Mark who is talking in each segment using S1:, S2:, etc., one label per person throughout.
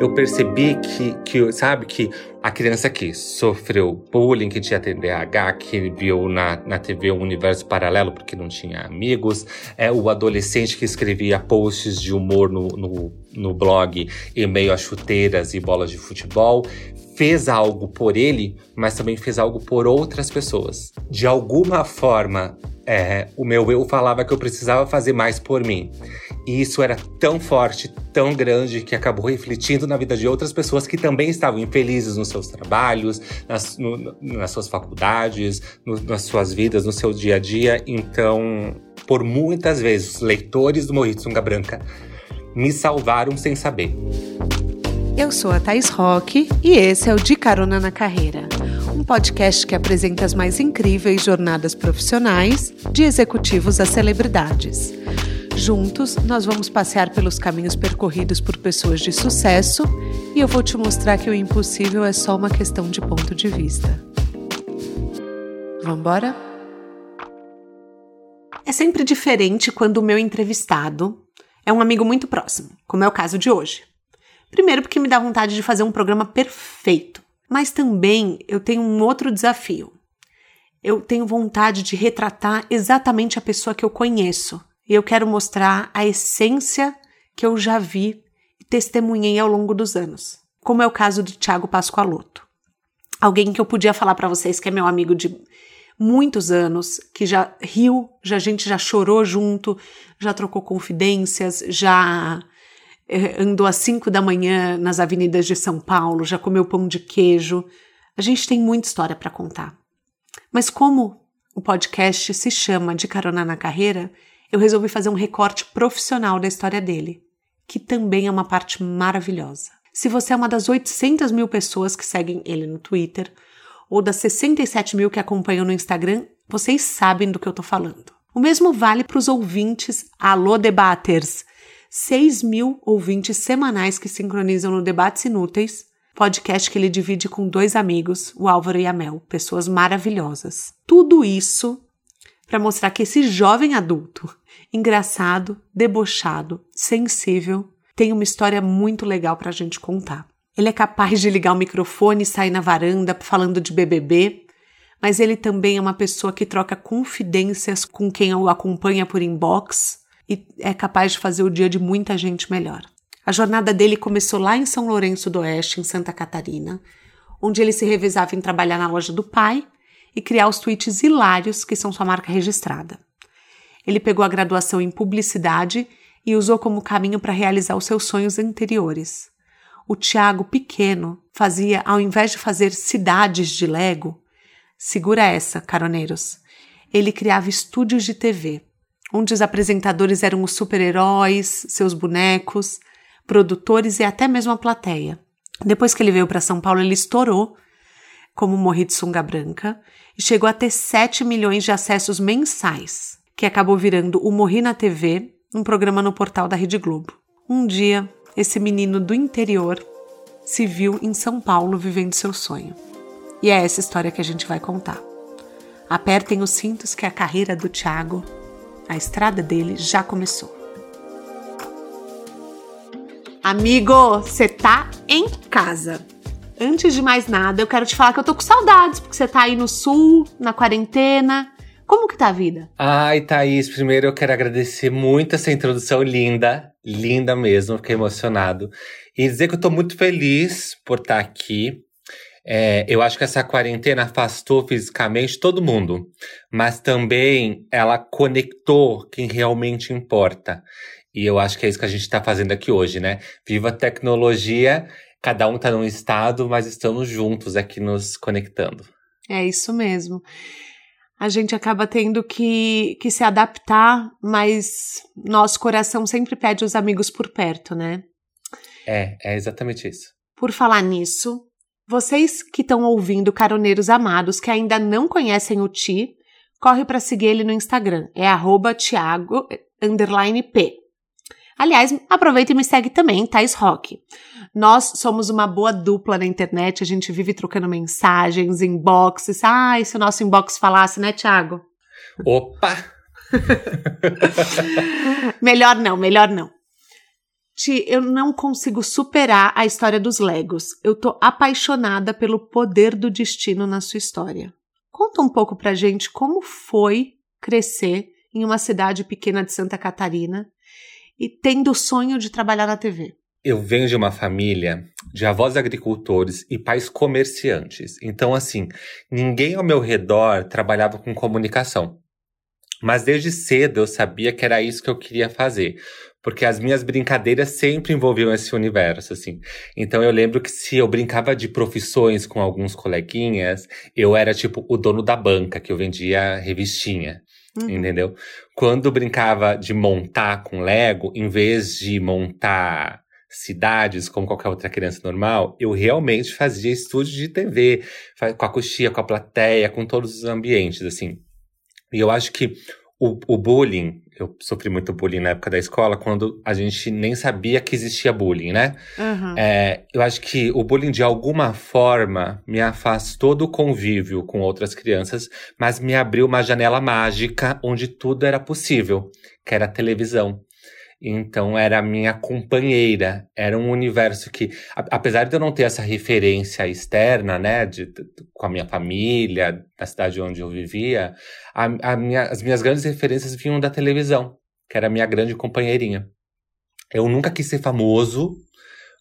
S1: eu percebi que, que, sabe, que a criança que sofreu bullying, que tinha TDAH, que viu na, na TV um universo paralelo porque não tinha amigos, é o adolescente que escrevia posts de humor no, no, no blog em meio a chuteiras e bolas de futebol, fez algo por ele, mas também fez algo por outras pessoas. De alguma forma, é, o meu eu falava que eu precisava fazer mais por mim. E isso era tão forte, tão grande, que acabou refletindo na vida de outras pessoas que também estavam infelizes nos seus trabalhos, nas, no, nas suas faculdades, no, nas suas vidas, no seu dia a dia. Então, por muitas vezes, leitores do Morrito Sunga Branca me salvaram sem saber.
S2: Eu sou a Thais Roque e esse é o De Carona na Carreira, um podcast que apresenta as mais incríveis jornadas profissionais de executivos a celebridades. Juntos, nós vamos passear pelos caminhos percorridos por pessoas de sucesso e eu vou te mostrar que o impossível é só uma questão de ponto de vista. Vamos embora? É sempre diferente quando o meu entrevistado é um amigo muito próximo, como é o caso de hoje. Primeiro, porque me dá vontade de fazer um programa perfeito, mas também eu tenho um outro desafio. Eu tenho vontade de retratar exatamente a pessoa que eu conheço e eu quero mostrar a essência que eu já vi e testemunhei ao longo dos anos, como é o caso do Thiago Pascoaloto. Alguém que eu podia falar para vocês que é meu amigo de muitos anos, que já riu, já a gente já chorou junto, já trocou confidências, já andou às 5 da manhã nas avenidas de São Paulo, já comeu pão de queijo. A gente tem muita história para contar. Mas como o podcast se chama De Carona na Carreira, eu resolvi fazer um recorte profissional da história dele, que também é uma parte maravilhosa. Se você é uma das 800 mil pessoas que seguem ele no Twitter, ou das 67 mil que acompanham no Instagram, vocês sabem do que eu tô falando. O mesmo vale para os ouvintes Alô Debaters, 6 mil ouvintes semanais que sincronizam no Debates Inúteis, podcast que ele divide com dois amigos, o Álvaro e a Mel, pessoas maravilhosas. Tudo isso para mostrar que esse jovem adulto, engraçado, debochado, sensível, tem uma história muito legal para a gente contar. Ele é capaz de ligar o microfone e sair na varanda falando de BBB, mas ele também é uma pessoa que troca confidências com quem o acompanha por inbox e é capaz de fazer o dia de muita gente melhor. A jornada dele começou lá em São Lourenço do Oeste, em Santa Catarina, onde ele se revezava em trabalhar na loja do pai e criar os tweets hilários que são sua marca registrada. Ele pegou a graduação em publicidade e usou como caminho para realizar os seus sonhos anteriores. O Tiago pequeno fazia, ao invés de fazer cidades de Lego, segura essa, caroneiros. Ele criava estúdios de TV, onde os apresentadores eram os super-heróis, seus bonecos, produtores e até mesmo a plateia. Depois que ele veio para São Paulo, ele estourou como Morri de Sunga Branca, e chegou a ter 7 milhões de acessos mensais, que acabou virando o Morri na TV, um programa no portal da Rede Globo. Um dia, esse menino do interior se viu em São Paulo vivendo seu sonho. E é essa história que a gente vai contar. Apertem os cintos que a carreira do Thiago, a estrada dele já começou. Amigo, você tá em casa. Antes de mais nada, eu quero te falar que eu tô com saudades, porque você tá aí no sul, na quarentena. Como que tá a vida?
S1: Ai, Thaís, primeiro eu quero agradecer muito essa introdução linda, linda mesmo, fiquei emocionado. E dizer que eu tô muito feliz por estar tá aqui. É, eu acho que essa quarentena afastou fisicamente todo mundo, mas também ela conectou quem realmente importa. E eu acho que é isso que a gente está fazendo aqui hoje, né? Viva a tecnologia cada um está num estado, mas estamos juntos aqui nos conectando.
S2: É isso mesmo. A gente acaba tendo que, que se adaptar, mas nosso coração sempre pede os amigos por perto, né?
S1: É, é exatamente isso.
S2: Por falar nisso, vocês que estão ouvindo Caroneiros Amados, que ainda não conhecem o Ti, corre para seguir ele no Instagram. É arroba Thiago P. Aliás, aproveita e me segue também, Thais Rock. Nós somos uma boa dupla na internet, a gente vive trocando mensagens, inboxes. Ai, se o nosso inbox falasse, né, Thiago?
S1: Opa!
S2: melhor não, melhor não. Ti, eu não consigo superar a história dos Legos. Eu tô apaixonada pelo poder do destino na sua história. Conta um pouco pra gente como foi crescer em uma cidade pequena de Santa Catarina e tendo o sonho de trabalhar na TV.
S1: Eu venho de uma família de avós agricultores e pais comerciantes. Então, assim, ninguém ao meu redor trabalhava com comunicação. Mas desde cedo eu sabia que era isso que eu queria fazer. Porque as minhas brincadeiras sempre envolviam esse universo, assim. Então eu lembro que se eu brincava de profissões com alguns coleguinhas, eu era tipo o dono da banca, que eu vendia revistinha. Uhum. Entendeu? Quando brincava de montar com Lego, em vez de montar cidades como qualquer outra criança normal, eu realmente fazia estúdio de TV, com a coxia, com a plateia, com todos os ambientes, assim. E eu acho que o, o, bullying, eu sofri muito bullying na época da escola, quando a gente nem sabia que existia bullying, né? Uhum. É, eu acho que o bullying, de alguma forma, me afastou do convívio com outras crianças, mas me abriu uma janela mágica onde tudo era possível, que era a televisão. Então era a minha companheira, era um universo que, apesar de eu não ter essa referência externa, né, de, de, com a minha família, da cidade onde eu vivia, a, a minha, as minhas grandes referências vinham da televisão, que era a minha grande companheirinha. Eu nunca quis ser famoso,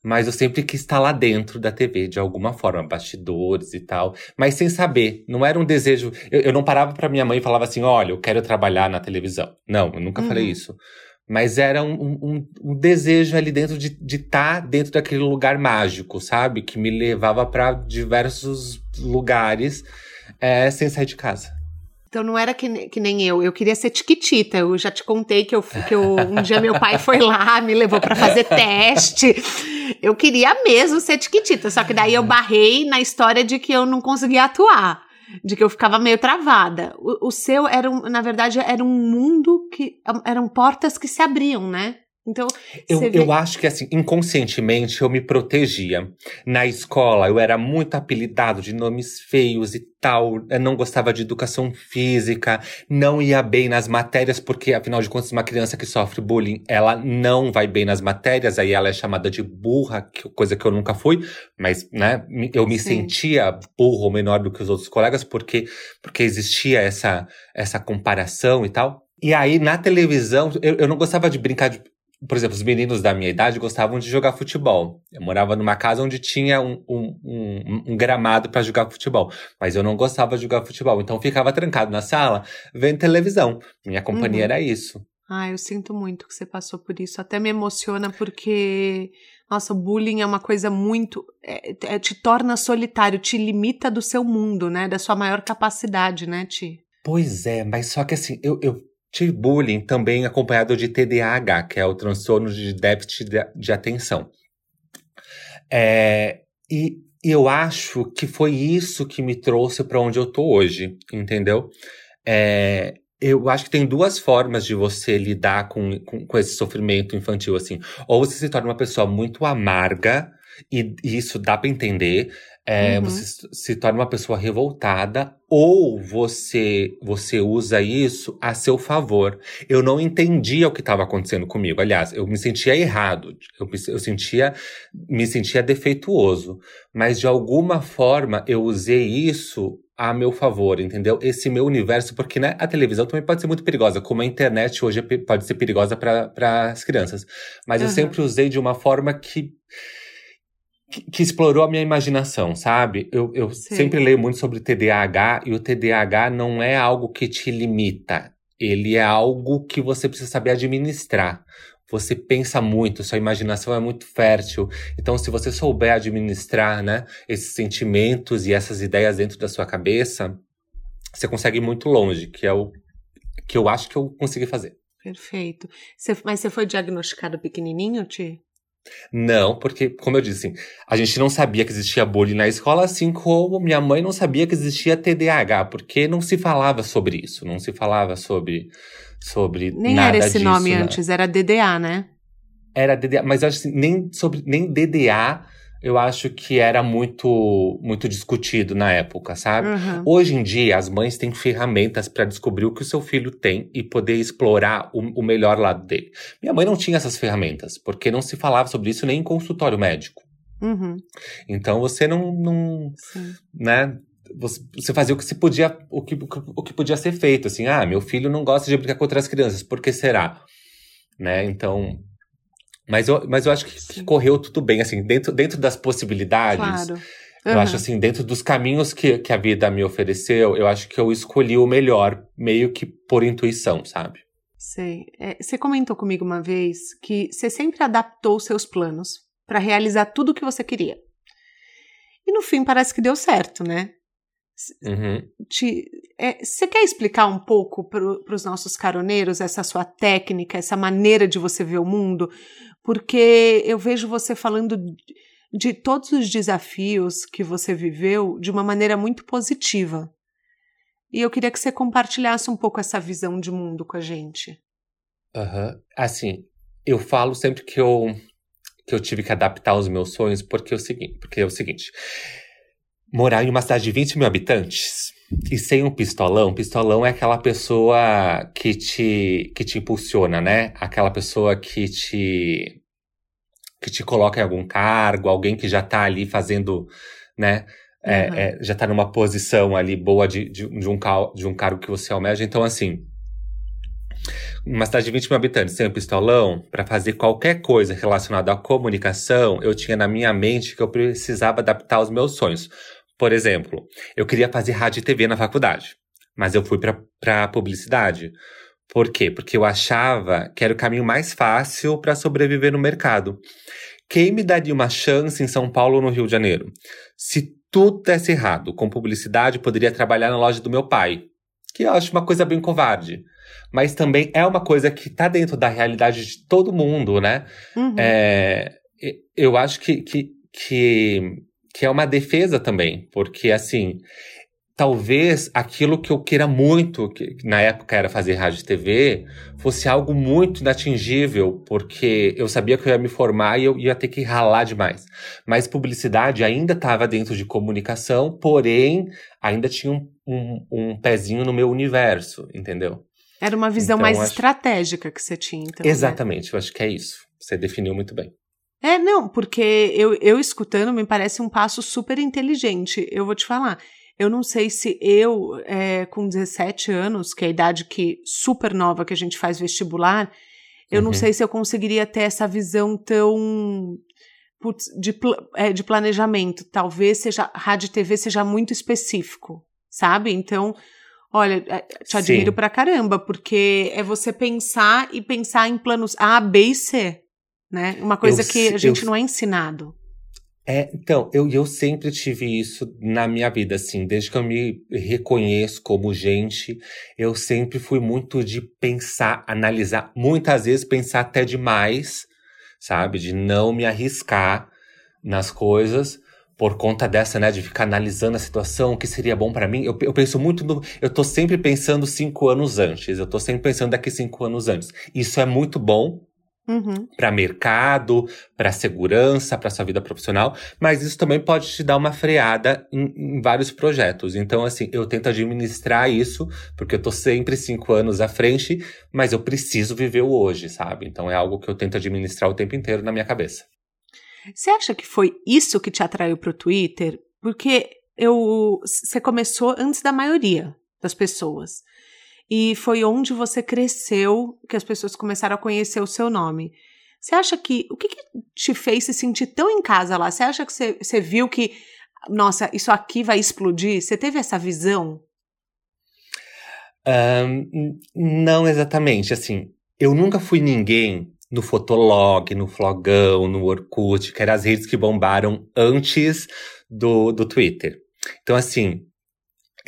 S1: mas eu sempre quis estar lá dentro da TV, de alguma forma, bastidores e tal, mas sem saber, não era um desejo. Eu, eu não parava para minha mãe e falava assim: olha, eu quero trabalhar na televisão. Não, eu nunca uhum. falei isso mas era um, um, um, desejo ali dentro de estar tá dentro daquele lugar mágico, sabe? Que me levava para diversos lugares é, sem sair de casa.
S2: Então não era que, que nem eu, eu queria ser tiquitita. Eu já te contei que, eu, que eu, um dia meu pai foi lá, me levou para fazer teste. Eu queria mesmo ser tiquitita, só que daí eu barrei na história de que eu não conseguia atuar de que eu ficava meio travada. O, o seu era, um, na verdade, era um mundo que eram portas que se abriam, né? Então,
S1: eu, vê... eu acho que assim, inconscientemente eu me protegia. Na escola eu era muito apelidado de nomes feios e tal, eu não gostava de educação física, não ia bem nas matérias, porque afinal de contas, uma criança que sofre bullying, ela não vai bem nas matérias, aí ela é chamada de burra, coisa que eu nunca fui, mas né, eu me Sim. sentia burro ou menor do que os outros colegas, porque, porque existia essa, essa comparação e tal. E aí, na televisão, eu, eu não gostava de brincar de por exemplo, os meninos da minha idade gostavam de jogar futebol. Eu morava numa casa onde tinha um, um, um, um gramado para jogar futebol, mas eu não gostava de jogar futebol, então ficava trancado na sala vendo televisão. Minha companhia uhum. era isso.
S2: Ah, eu sinto muito que você passou por isso. Até me emociona porque, nossa, o bullying é uma coisa muito. É, é, te torna solitário, te limita do seu mundo, né? Da sua maior capacidade, né, Ti?
S1: Pois é, mas só que assim, eu, eu Tive bullying também acompanhado de TDAH, que é o transtorno de déficit de atenção. É, e eu acho que foi isso que me trouxe para onde eu tô hoje, entendeu? É, eu acho que tem duas formas de você lidar com, com, com, esse sofrimento infantil, assim. Ou você se torna uma pessoa muito amarga, e, e isso dá para entender, é, uhum. Você se torna uma pessoa revoltada ou você você usa isso a seu favor. Eu não entendia o que estava acontecendo comigo. Aliás, eu me sentia errado. Eu, eu sentia me sentia defeituoso. Mas de alguma forma eu usei isso a meu favor, entendeu? Esse meu universo, porque né, a televisão também pode ser muito perigosa, como a internet hoje é pode ser perigosa para as crianças. Mas uhum. eu sempre usei de uma forma que que, que, explorou a minha imaginação, sabe? Eu, eu sempre leio muito sobre TDAH e o TDAH não é algo que te limita. Ele é algo que você precisa saber administrar. Você pensa muito, sua imaginação é muito fértil. Então, se você souber administrar, né, esses sentimentos e essas ideias dentro da sua cabeça, você consegue ir muito longe, que é o que eu acho que eu consegui fazer.
S2: Perfeito. Você, mas você foi diagnosticado pequenininho, Ti?
S1: Não, porque, como eu disse, a gente não sabia que existia bullying na escola, assim como minha mãe não sabia que existia TDAH, porque não se falava sobre isso, não se falava sobre, sobre
S2: nem
S1: nada
S2: era esse
S1: disso,
S2: nome né? antes, era DDA, né?
S1: Era DDA, mas acho assim, nem sobre nem DDA eu acho que era muito muito discutido na época, sabe?
S2: Uhum.
S1: Hoje em dia, as mães têm ferramentas para descobrir o que o seu filho tem e poder explorar o, o, melhor lado dele. Minha mãe não tinha essas ferramentas, porque não se falava sobre isso nem em consultório médico.
S2: Uhum.
S1: Então você não, não né? Você, você fazia o que se podia, o que, o que podia ser feito, assim, ah, meu filho não gosta de brincar com outras crianças, por que será? Né? Então, mas eu, mas eu acho que, que, correu tudo bem, assim, dentro, dentro das possibilidades.
S2: Claro. Uhum.
S1: Eu acho assim, dentro dos caminhos que, que a vida me ofereceu, eu acho que eu escolhi o melhor, meio que por intuição, sabe?
S2: Sei. É, você comentou comigo uma vez que você sempre adaptou seus planos para realizar tudo o que você queria. E no fim parece que deu certo, né?
S1: Uhum.
S2: Te, é, você quer explicar um pouco para os nossos caroneiros essa sua técnica, essa maneira de você ver o mundo? Porque eu vejo você falando de, todos os desafios que você viveu de uma maneira muito positiva. E eu queria que você compartilhasse um pouco essa visão de mundo com a gente.
S1: Uhum. Assim, eu falo sempre que eu, que eu tive que adaptar os meus sonhos, porque é o seguinte, porque é o seguinte morar em uma cidade de 20 mil habitantes e sem um pistolão, pistolão é aquela pessoa que te, que te impulsiona, né? Aquela pessoa que te, que te coloca em algum cargo, alguém que já tá ali fazendo, né? É, uhum. é, já tá numa posição ali boa de, de, de, um, de um cargo que você almeja. Então, assim, uma cidade de 20 mil habitantes, sem um pistolão, para fazer qualquer coisa relacionada à comunicação, eu tinha na minha mente que eu precisava adaptar os meus sonhos. Por exemplo, eu queria fazer rádio e TV na faculdade, mas eu fui para publicidade. Por quê? Porque eu achava que era o caminho mais fácil para sobreviver no mercado. Quem me daria uma chance em São Paulo ou no Rio de Janeiro? Se tudo desse errado, com publicidade, poderia trabalhar na loja do meu pai, que eu acho uma coisa bem covarde. Mas também é uma coisa que está dentro da realidade de todo mundo, né?
S2: Uhum.
S1: É, eu acho que, que, que que é uma defesa também, porque assim, talvez aquilo que eu queira muito, que na época era fazer rádio e TV, fosse algo muito inatingível, porque eu sabia que eu ia me formar e eu ia ter que ralar demais. Mas publicidade ainda estava dentro de comunicação, porém ainda tinha um, um, um, pezinho no meu universo, entendeu?
S2: Era uma visão então, mais acho... estratégica que você tinha, então.
S1: Né? Exatamente, né? eu acho que é isso. Você definiu muito bem.
S2: É, não, porque eu, eu escutando me parece um passo super inteligente. Eu vou te falar. Eu não sei se eu, é, com 17 anos, que é a idade que super nova que a gente faz vestibular, eu uhum. não sei se eu conseguiria ter essa visão tão putz, de, é, de planejamento. Talvez seja rádio e TV seja muito específico, sabe? Então, olha, é, te admiro Sim. pra caramba, porque é você pensar e pensar em planos A, B e C né? Uma coisa eu, que a gente eu, não é ensinado.
S1: É, então, eu, eu sempre tive isso na minha vida, assim, desde que eu me reconheço como gente, eu sempre fui muito de pensar, analisar, muitas vezes pensar até demais, sabe? De não me arriscar nas coisas por conta dessa, né, de ficar analisando a situação, o que seria bom para mim. Eu, eu penso muito no. Eu tô sempre pensando cinco anos antes, eu tô sempre pensando daqui cinco anos antes. Isso é muito bom,
S2: Uhum.
S1: para mercado, para segurança, para sua vida profissional, mas isso também pode te dar uma freada em, em, vários projetos. Então, assim, eu tento administrar isso, porque eu tô sempre cinco anos à frente, mas eu preciso viver o hoje, sabe? Então é algo que eu tento administrar o tempo inteiro na minha cabeça.
S2: Você acha que foi isso que te atraiu para o Twitter? Porque eu, você começou antes da maioria das pessoas e foi onde você cresceu que as pessoas começaram a conhecer o seu nome. Você acha que. O que, que te fez se sentir tão em casa lá? Você acha que você, você viu que, nossa, isso aqui vai explodir? Você teve essa visão?
S1: Um, não exatamente. Assim, eu nunca fui ninguém no Fotolog, no Flogão, no Orkut, que eram as redes que bombaram antes do, do Twitter. Então, assim,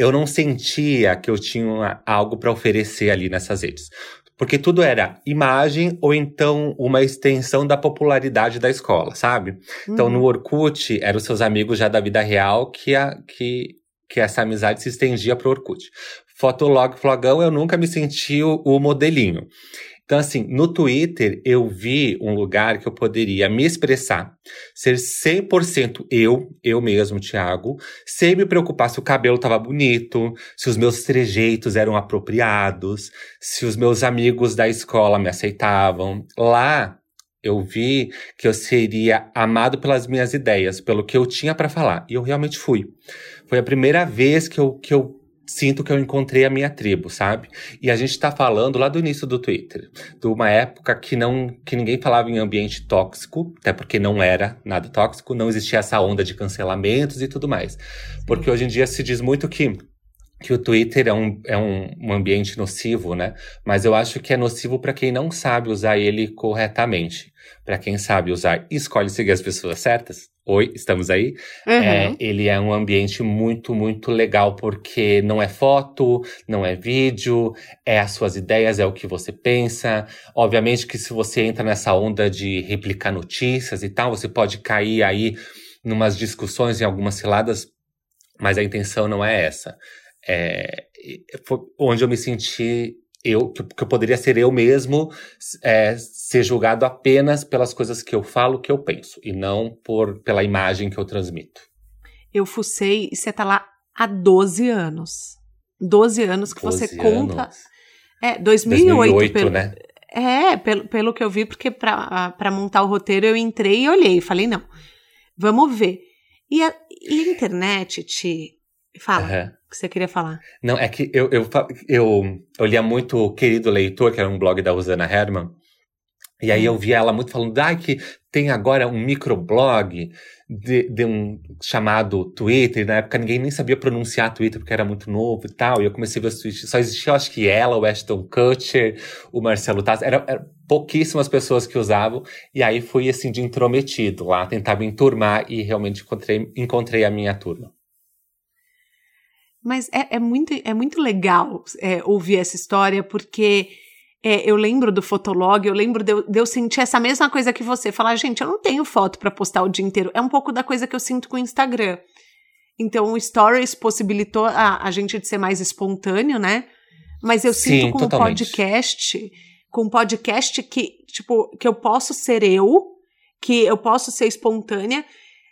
S1: eu não sentia que eu tinha algo para oferecer ali nessas redes. Porque tudo era imagem ou então uma extensão da popularidade da escola, sabe? Uhum. Então no uhum. Orkut, eram os seus amigos já da vida real que, a, que, que essa amizade se estendia pro Orkut. Fotolog, Flogão, eu nunca me senti o, o modelinho. Então, assim, no Twitter eu vi um lugar que eu poderia me expressar, ser 100% eu, eu mesmo, Thiago, sem me preocupar se o cabelo tava bonito, se os meus trejeitos eram apropriados, se os meus amigos da escola me aceitavam. Lá eu vi que eu seria amado pelas minhas ideias, pelo que eu tinha para falar. E eu realmente fui. Foi a primeira vez que eu, que eu sinto que eu encontrei a minha tribo, sabe? E a gente tá falando lá do início do Twitter, de uma época que não que ninguém falava em ambiente tóxico, até porque não era nada tóxico, não existia essa onda de cancelamentos e tudo mais. Porque hoje em dia se diz muito que que o Twitter é um, é um, um ambiente nocivo, né? Mas eu acho que é nocivo para quem não sabe usar ele corretamente. Para quem sabe usar escolhe seguir as pessoas certas. Oi, estamos aí?
S2: Uhum.
S1: É, ele é um ambiente muito, muito legal, porque não é foto, não é vídeo, é as suas ideias, é o que você pensa. Obviamente que se você entra nessa onda de replicar notícias e tal, você pode cair aí numas discussões em algumas ciladas, mas a intenção não é essa é, foi onde eu me senti eu que, eu poderia ser eu mesmo, é, ser julgado apenas pelas coisas que eu falo, que eu penso, e não por pela imagem que eu transmito.
S2: Eu fucei e você tá lá há 12 anos. 12 anos que 12 você conta. Anos. É, 2008. 2008 pelo, né? É, pelo, pelo que eu vi, porque para montar o roteiro eu entrei e olhei e falei, não, vamos ver. E a, e a internet, Ti, fala. Uhum que você queria falar?
S1: Não, é que eu, eu, eu, eu lia muito o Querido Leitor, que era um blog da Rosana Herman. E aí eu via ela muito falando, ah, que tem agora um microblog de, de um chamado Twitter. Na época ninguém nem sabia pronunciar Twitter porque era muito novo e tal. E eu comecei a ver os tweets. Só existia, acho que ela, o Ashton Kutcher, o Marcelo Taz. Era, era pouquíssimas pessoas que usavam. E aí fui assim de intrometido lá, tentava enturmar e realmente encontrei, encontrei a minha turma.
S2: Mas é, é, muito, é muito legal é, ouvir essa história, porque é, eu lembro do Fotolog, eu lembro de eu, de eu, sentir essa mesma coisa que você. Falar, gente, eu não tenho foto para postar o dia inteiro. É um pouco da coisa que eu sinto com o Instagram. Então, o Stories possibilitou a, a gente de ser mais espontâneo, né? Mas eu Sim, sinto com o podcast, com um podcast que, tipo, que eu posso ser eu, que eu posso ser espontânea,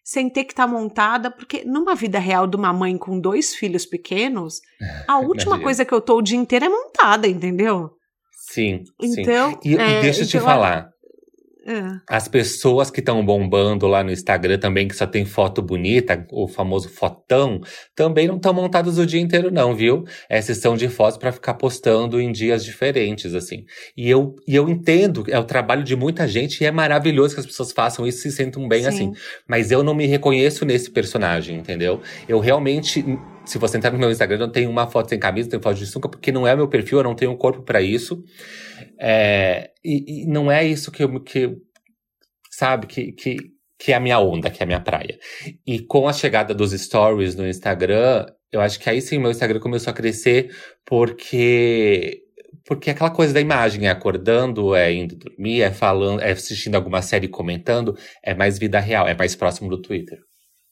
S2: sem ter que estar tá montada, porque numa vida real de uma mãe com dois filhos pequenos, a última coisa que eu tô o dia inteiro é montada, entendeu?
S1: Sim. Então, sim. E, é, e deixa eu te então, falar. É. As pessoas que estão bombando lá no Instagram também, que só tem foto bonita, o famoso fotão, também não estão montados o dia inteiro, não, viu? É sessão de fotos para ficar postando em dias diferentes, assim. E eu, e eu entendo, é o trabalho de muita gente e é maravilhoso que as pessoas façam isso e se sentam bem Sim. assim. Mas eu não me reconheço nesse personagem, entendeu? Eu realmente se você entrar no meu Instagram, eu não tenho uma foto sem camisa, tenho foto de sunga, porque não é meu perfil, eu não tenho um corpo para isso. É, e, e, não é isso que eu, que, sabe, que, que, que é a minha onda, que é a minha praia. E com a chegada dos stories no Instagram, eu acho que aí sim meu Instagram começou a crescer, porque porque aquela coisa da imagem, é acordando, é indo dormir, é falando, é assistindo alguma série comentando, é mais vida real, é mais próximo do Twitter.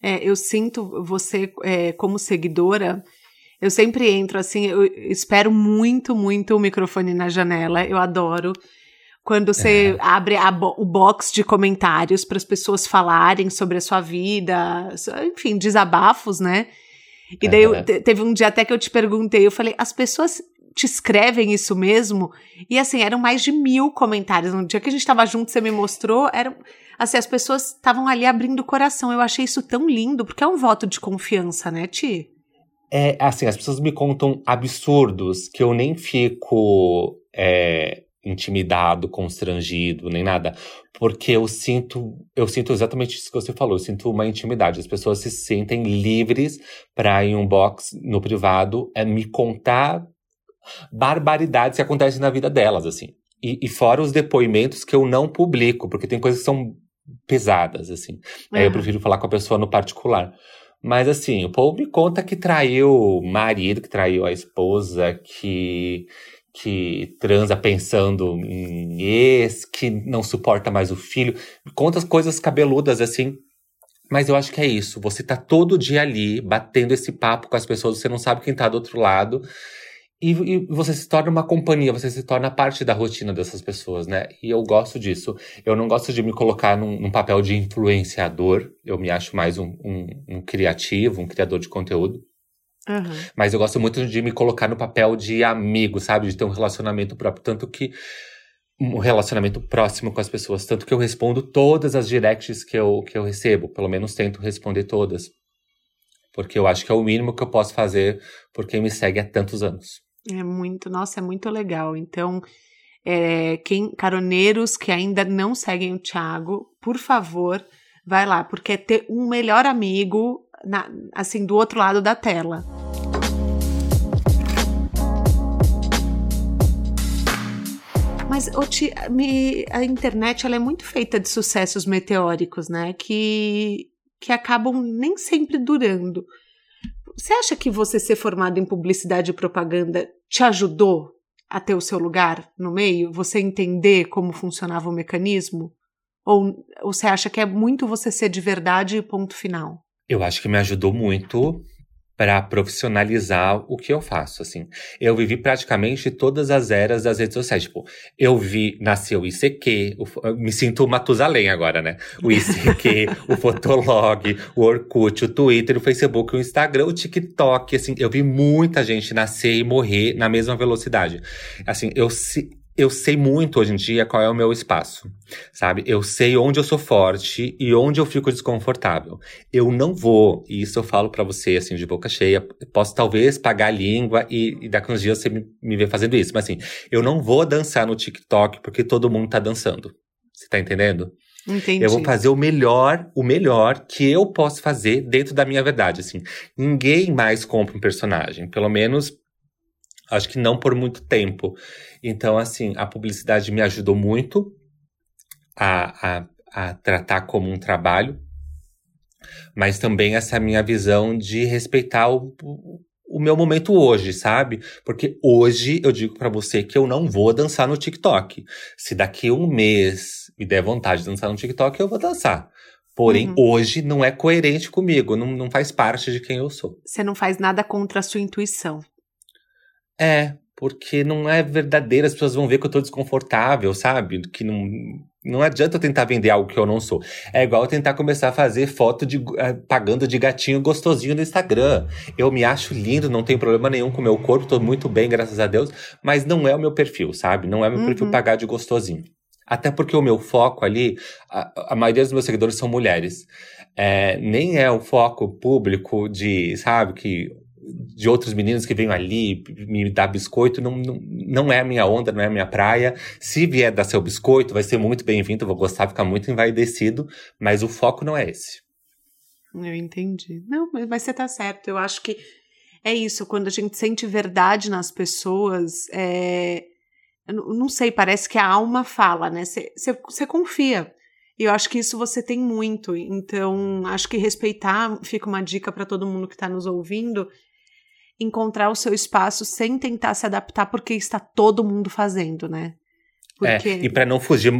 S2: É, eu sinto você é, como seguidora. Eu sempre entro assim, eu espero muito, muito o microfone na janela. Eu adoro quando você é. abre bo o box de comentários para as pessoas falarem sobre a sua vida, enfim, desabafos, né? E daí eu, teve um dia até que eu te perguntei, eu falei, as pessoas te escrevem isso mesmo? E assim, eram mais de mil comentários. No dia que a gente estava junto, você me mostrou, eram assim, as pessoas estavam ali abrindo o coração. Eu achei isso tão lindo, porque é um voto de confiança, né, Ti?
S1: É, assim, as pessoas me contam absurdos que eu nem fico é, intimidado, constrangido, nem nada. Porque eu sinto, eu sinto exatamente isso que você falou, eu sinto uma intimidade. As pessoas se sentem livres para em um box no privado é, me contar barbaridades que acontecem na vida delas, assim. E, e, fora os depoimentos que eu não publico, porque tem coisas que são pesadas, assim. Aí eu prefiro falar com a pessoa no particular. Mas assim, o povo me conta que traiu o marido, que traiu a esposa, que, que transa pensando em ex, que não suporta mais o filho. Conta as coisas cabeludas assim. Mas eu acho que é isso. Você tá todo dia ali batendo esse papo com as pessoas, você não sabe quem tá do outro lado. E, e, você se torna uma companhia, você se torna parte da rotina dessas pessoas, né? E eu gosto disso. Eu não gosto de me colocar num, num papel de influenciador. Eu me acho mais um, um, um criativo, um criador de conteúdo. Uhum. Mas eu gosto muito de me colocar no papel de amigo, sabe? De ter um relacionamento próprio. Tanto que. Um relacionamento próximo com as pessoas. Tanto que eu respondo todas as directs que eu, que eu recebo. Pelo menos tento responder todas. Porque eu acho que é o mínimo que eu posso fazer por quem me segue há tantos anos.
S2: É muito, nossa, é muito legal. Então, é, quem caroneiros que ainda não seguem o Thiago, por favor, vai lá, porque é ter um melhor amigo na, assim do outro lado da tela. Mas me, a internet ela é muito feita de sucessos meteóricos, né? Que, que acabam nem sempre durando. Você acha que você ser formado em publicidade e propaganda te ajudou a ter o seu lugar no meio? Você entender como funcionava o mecanismo? Ou, ou você acha que é muito você ser de verdade e ponto final?
S1: Eu acho que me ajudou muito para profissionalizar o que eu faço, assim. Eu vivi praticamente todas as eras das redes sociais, tipo, eu vi, nasceu o ICQ, o, me sinto Matusalém agora, né? O ICQ, o Fotolog, o Orkut, o Twitter, o Facebook, o Instagram, o TikTok, assim, eu vi muita gente nascer e morrer na mesma velocidade. Assim, eu, eu sei muito hoje em dia qual é o meu espaço, sabe? Eu sei onde eu sou forte e onde eu fico desconfortável. Eu não vou, e isso eu falo para você, assim, de boca cheia, posso talvez pagar a língua e, e daqui uns dias você me, me vê fazendo isso, mas assim, eu não vou dançar no TikTok porque todo mundo tá dançando. Você tá entendendo?
S2: Entendi.
S1: Eu vou fazer o melhor, o melhor que eu posso fazer dentro da minha verdade, assim. Ninguém mais compra um personagem, pelo menos Acho que não por muito tempo. Então, assim, a publicidade me ajudou muito a, a, a tratar como um trabalho, mas também essa minha visão de respeitar o, o meu momento hoje, sabe? Porque hoje eu digo para você que eu não vou dançar no TikTok. Se daqui um mês me der vontade de dançar no TikTok, eu vou dançar. Porém, uhum. hoje não é coerente comigo, não, não faz parte de quem eu sou.
S2: Você não faz nada contra a sua intuição.
S1: É, porque não é verdadeiro, as pessoas vão ver que eu tô desconfortável, sabe? Que não, não adianta eu tentar vender algo que eu não sou. É igual eu tentar começar a fazer foto de uh, pagando de gatinho gostosinho no Instagram. Eu me acho lindo, não tenho problema nenhum com o meu corpo, tô muito bem, graças a Deus, mas não é o meu perfil, sabe? Não é o meu uhum. perfil pagar de gostosinho. Até porque o meu foco ali, a, a maioria dos meus seguidores são mulheres. É, nem é o foco público de, sabe, que de outros meninos que vêm ali me dar biscoito, não, não, não é a minha onda, não é a minha praia. Se vier dar seu biscoito, vai ser muito bem-vindo, vou gostar, ficar muito envaidecido, mas o foco não é esse.
S2: Eu entendi. Não, mas você tá certo. Eu acho que é isso, quando a gente sente verdade nas pessoas, é... Não sei, parece que a alma fala, né? Você confia. E eu acho que isso você tem muito. Então, acho que respeitar fica uma dica para todo mundo que está nos ouvindo encontrar o seu espaço sem tentar se adaptar porque está todo mundo fazendo, né?
S1: É, porque... É, e para não fugir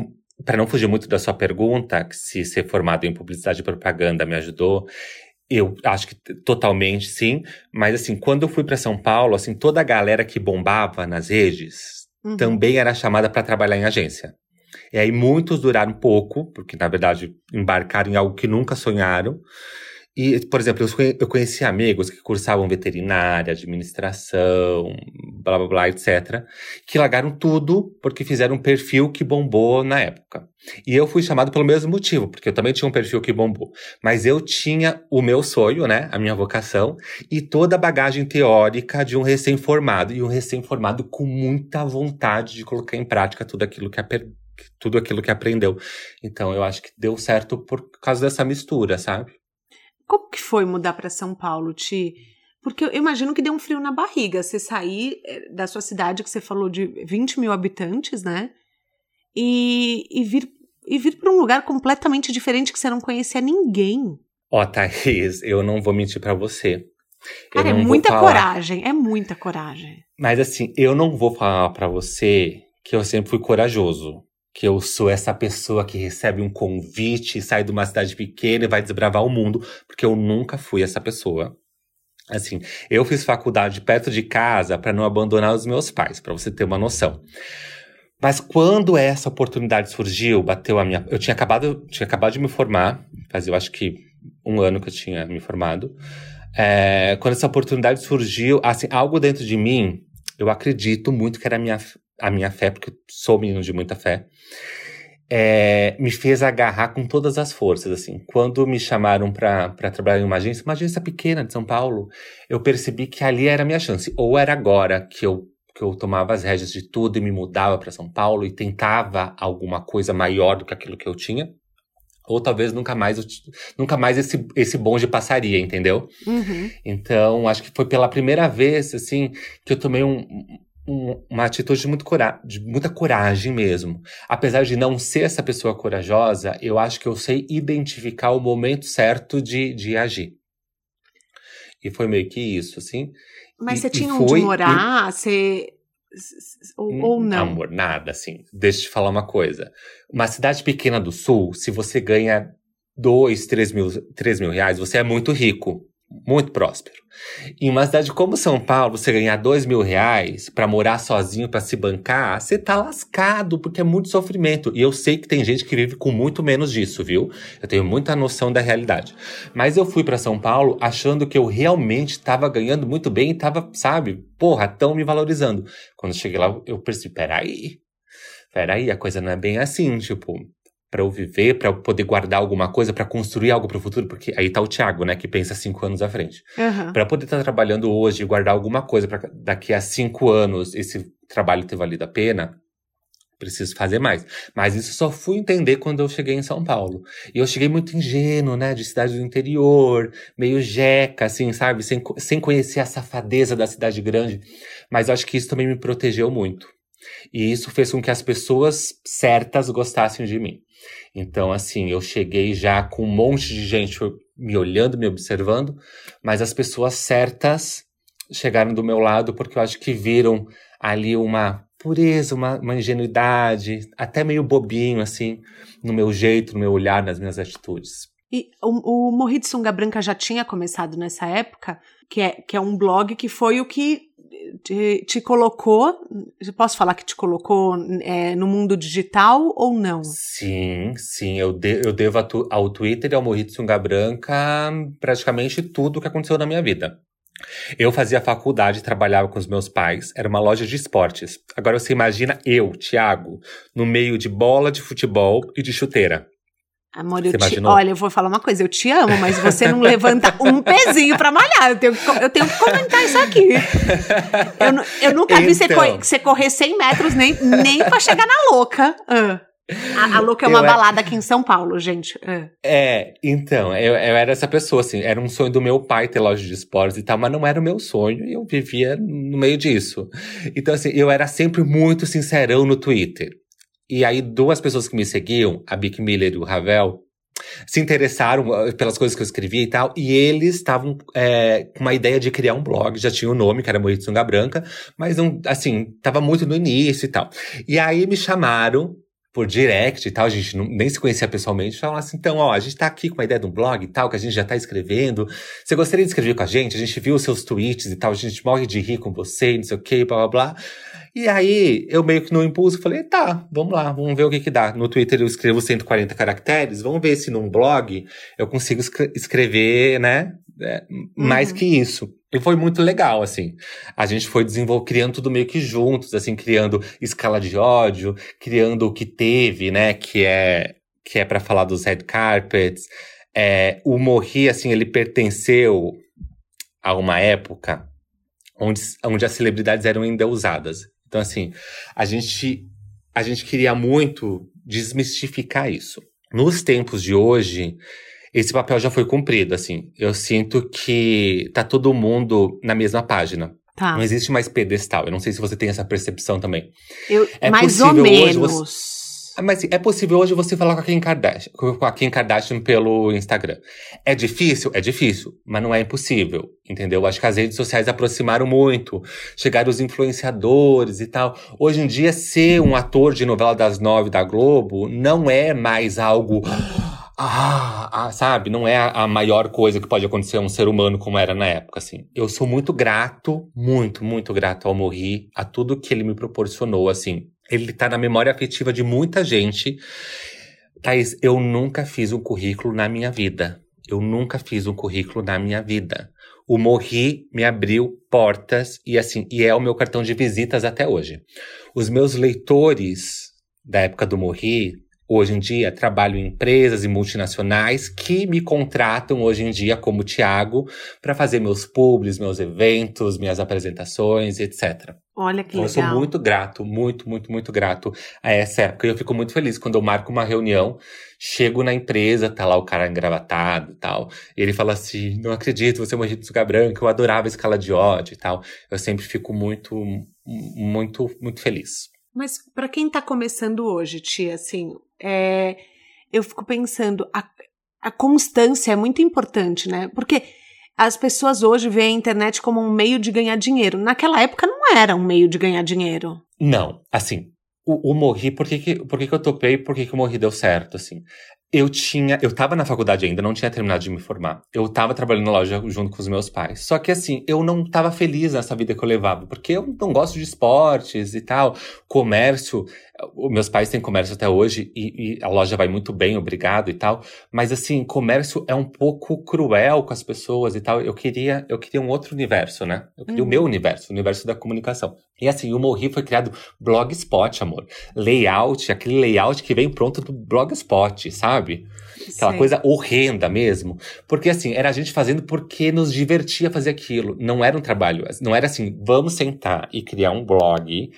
S1: para não fugir muito da sua pergunta, se ser formado em publicidade e propaganda me ajudou, eu acho que totalmente sim, mas assim, quando eu fui para São Paulo, assim, toda a galera que bombava nas redes uhum. também era chamada para trabalhar em agência. E aí muitos duraram pouco, porque na verdade embarcaram em algo que nunca sonharam. E, por exemplo, eu conheci amigos que cursavam veterinária, administração, blá blá blá, etc., que largaram tudo porque fizeram um perfil que bombou na época. E eu fui chamado pelo mesmo motivo, porque eu também tinha um perfil que bombou. Mas eu tinha o meu sonho, né, a minha vocação, e toda a bagagem teórica de um recém-formado, e um recém-formado com muita vontade de colocar em prática tudo aquilo que, tudo aquilo que aprendeu. Então, eu acho que deu certo por causa dessa mistura, sabe?
S2: Como que foi mudar para São Paulo, Ti? Porque eu imagino que deu um frio na barriga você sair eh, da sua cidade, que você falou de 20 mil habitantes, né? E, e vir, e vir para um lugar completamente diferente que você não conhecia ninguém.
S1: Ó, oh, Thaís, eu não vou mentir para você.
S2: Cara, é muita falar... coragem, é muita coragem.
S1: Mas assim, eu não vou falar para você que eu sempre fui corajoso que eu sou essa pessoa que recebe um convite, sai de uma cidade pequena e vai desbravar o mundo, porque eu nunca fui essa pessoa. Assim, eu fiz faculdade perto de casa para não abandonar os meus pais, para você ter uma noção. Mas quando essa oportunidade surgiu, bateu a minha. Eu tinha acabado, tinha acabado de me formar, fazia eu acho que um ano que eu tinha me formado. É, quando essa oportunidade surgiu, assim, algo dentro de mim, eu acredito muito que era a minha, a minha fé, porque sou menino de muita fé é, me fez agarrar com todas as forças, assim. Quando me chamaram para trabalhar em uma agência, uma agência pequena de São Paulo, eu percebi que ali era a minha chance. Ou era agora que eu, que eu tomava as rédeas de tudo e me mudava para São Paulo e tentava alguma coisa maior do que aquilo que eu tinha. Ou talvez nunca mais, nunca mais esse, esse bonde passaria, entendeu?
S2: Uhum.
S1: Então, acho que foi pela primeira vez, assim, que eu tomei um, um, uma atitude de, muito cora de muita coragem mesmo. Apesar de não ser essa pessoa corajosa, eu acho que eu sei identificar o momento certo de, de agir. E foi meio que isso, assim.
S2: Mas
S1: e,
S2: você tinha onde morar? E... Você. Ou,
S1: hum,
S2: ou não?
S1: Amor, nada, assim. Deixa eu te falar uma coisa. Uma cidade pequena do sul, se você ganha dois, três mil, três mil reais, você é muito rico muito próspero. Em uma cidade como São Paulo, você ganhar dois mil reais para morar sozinho, para se bancar, você tá lascado, porque é muito sofrimento. E eu sei que tem gente que vive com muito menos disso, viu? Eu tenho muita noção da realidade. Mas eu fui para São Paulo achando que eu realmente estava ganhando muito bem e tava, sabe, porra, tão me valorizando. Quando cheguei lá, eu percebi, peraí, peraí, a coisa não é bem assim, tipo, para eu viver, para eu poder guardar alguma coisa, para construir algo para o futuro, porque aí tá o Thiago, né, que pensa cinco anos à frente.
S2: Uhum.
S1: Para poder estar tá trabalhando hoje e guardar alguma coisa para daqui a cinco anos esse trabalho ter valido a pena, preciso fazer mais. Mas isso só fui entender quando eu cheguei em São Paulo. E eu cheguei muito ingênuo, né, de cidade do interior, meio jeca, assim, sabe, sem, sem conhecer a safadeza da cidade grande. Mas eu acho que isso também me protegeu muito. E isso fez com que as pessoas certas gostassem de mim. Então, assim, eu cheguei já com um monte de gente me olhando, me observando, mas as pessoas certas chegaram do meu lado porque eu acho que viram ali uma pureza, uma, uma ingenuidade, até meio bobinho, assim, no meu jeito, no meu olhar, nas minhas atitudes.
S2: E o, o Morri de Sunga Branca já tinha começado nessa época, que é, que é um blog que foi o que te, te colocou, posso falar que te colocou é, no mundo digital ou não?
S1: Sim, sim, eu, de, eu devo ao Twitter e ao Morrito Sunga Branca praticamente tudo o que aconteceu na minha vida. Eu fazia faculdade, trabalhava com os meus pais, era uma loja de esportes. Agora você imagina eu, Thiago, no meio de bola de futebol e de chuteira.
S2: Amor, eu te, olha, eu vou falar uma coisa, eu te amo, mas você não levanta um pezinho pra malhar. Eu tenho, eu tenho que comentar isso aqui. Eu, eu nunca então. vi você, então. você correr 100 metros nem, nem pra chegar na louca. Uh. A, a Louca é uma balada aqui em São Paulo, gente.
S1: É, é então, eu, eu, era essa pessoa, assim. Era um sonho do meu pai ter loja de esportes e tal, mas não era o meu sonho e eu vivia no meio disso. Então, assim, eu era sempre muito sincerão no Twitter. E aí, duas pessoas que me seguiam, a Bic Miller e o Ravel, se interessaram ah, pelas coisas que eu escrevia e tal, e eles estavam é, com uma ideia de criar um blog, já tinha o um nome, que era Morrito Sunga Branca, mas não, assim, tava muito no início e tal. E aí me chamaram por direct e tal, a gente não, nem se conhecia pessoalmente, falaram assim, então, ó, a gente tá aqui com uma ideia de um blog e tal, que a gente já tá escrevendo, você gostaria de escrever com a gente? A gente viu os seus tweets e tal, a gente morre de rir com você, não sei o que, blá blá blá. E aí, eu meio que no impulso falei, tá, vamos lá, vamos ver o que que dá. No Twitter eu escrevo 140 caracteres, vamos ver se num blog eu consigo escrever, né, é, mais uhum. que isso. E foi muito legal, assim. A gente foi desenvolvendo, criando tudo meio que juntos, assim, criando escala de ódio, criando o que teve, né, que é, que é para falar dos red carpets. É, o Morri, assim, ele pertenceu a uma época onde, onde as celebridades eram endeusadas. Então, assim, a gente, a gente queria muito desmistificar isso. Nos tempos de hoje, esse papel já foi cumprido, assim. Eu sinto que tá todo mundo na mesma página.
S2: Tá.
S1: Não existe mais pedestal. Eu não sei se você tem essa percepção também.
S2: Eu, é mais ou menos.
S1: Ah, mas é possível hoje você falar com a Kim Kardashian, com a Kim Kardashian pelo Instagram. É difícil? É difícil, mas não é impossível, entendeu? Acho que as redes sociais aproximaram muito, chegaram os influenciadores e tal. Hoje em dia, ser um ator de novela das nove da Globo não é mais algo ah, ah, sabe? Não é a, maior coisa que pode acontecer a um ser humano como era na época, assim. Eu sou muito grato, muito, muito grato ao Morri, a tudo que ele me proporcionou, assim. Ele tá na memória afetiva de muita gente. Thaís, eu nunca fiz um currículo na minha vida. Eu nunca fiz um currículo na minha vida. O Morri me abriu portas e assim, e é o meu cartão de visitas até hoje. Os meus leitores da época do Morri Hoje em dia, trabalho em empresas e multinacionais que me contratam hoje em dia, como Tiago, para fazer meus pubs, meus eventos, minhas apresentações, etc.
S2: Olha que
S1: então,
S2: legal.
S1: Eu sou muito grato, muito, muito, muito grato a essa época. E eu fico muito feliz quando eu marco uma reunião, chego na empresa, tá lá o cara engravatado e tal. E ele fala assim: não acredito, você é uma Jitsuga branca, eu adorava a escala de ódio e tal. Eu sempre fico muito, muito, muito feliz.
S2: Mas para quem está começando hoje, tia, assim, é, eu fico pensando, a, a constância é muito importante, né? Porque as pessoas hoje veem a internet como um meio de ganhar dinheiro. Naquela época não era um meio de ganhar dinheiro.
S1: Não, assim, o, o Morri, por que, que, por que, que eu topei, por que, que o Morri deu certo, assim? eu tinha, eu tava na faculdade ainda, não tinha terminado de me formar. Eu tava trabalhando na loja junto com os meus pais. Só que assim, eu não tava feliz nessa vida que eu levava, porque eu não gosto de esportes e tal. Comércio, meus pais têm comércio até hoje e, e, a loja vai muito bem, obrigado e tal. Mas assim, comércio é um pouco cruel com as pessoas e tal. Eu queria, eu queria um outro universo, né? Eu queria uhum. o meu universo, o universo da comunicação. E assim, o Morri foi criado Blogspot, amor. Layout, aquele layout que vem pronto do Blogspot, sabe? Aquela Sim. coisa horrenda mesmo. Porque assim, era a gente fazendo porque nos divertia fazer aquilo. Não era um trabalho. Não era assim, vamos sentar e criar um blog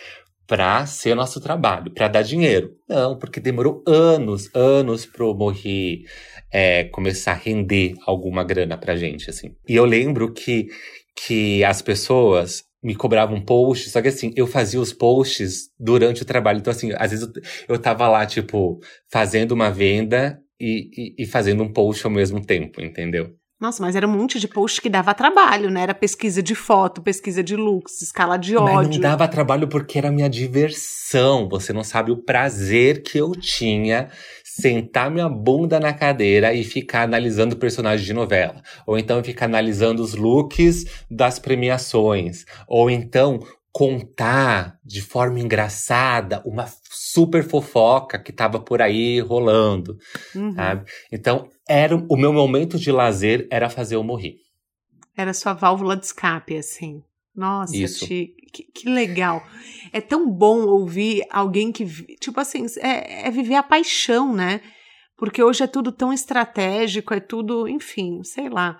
S1: para ser nosso trabalho, para dar dinheiro. Não, porque demorou anos, anos pro Morri é, começar a render alguma grana pra gente, assim. E eu lembro que, que as pessoas me cobravam posts, só que assim, eu fazia os posts durante o trabalho. Então, assim, às vezes eu, eu tava lá, tipo, fazendo uma venda e, e, e fazendo um post ao mesmo tempo, entendeu?
S2: Nossa, mas era um monte de post que dava trabalho, né? Era pesquisa de foto, pesquisa de looks, escala de ódio. Mas
S1: não dava trabalho porque era minha diversão. Você não sabe o prazer que eu tinha sentar minha bunda na cadeira e ficar analisando personagens de novela. Ou então ficar analisando os looks das premiações. Ou então contar de forma engraçada uma super fofoca que tava por aí rolando, uhum. sabe? Então, era o meu momento de lazer era fazer eu morrer.
S2: Era sua válvula de escape, assim. Nossa, Isso. que, que, legal. É tão bom ouvir alguém que, tipo assim, é, é viver a paixão, né? Porque hoje é tudo tão estratégico, é tudo, enfim, sei lá.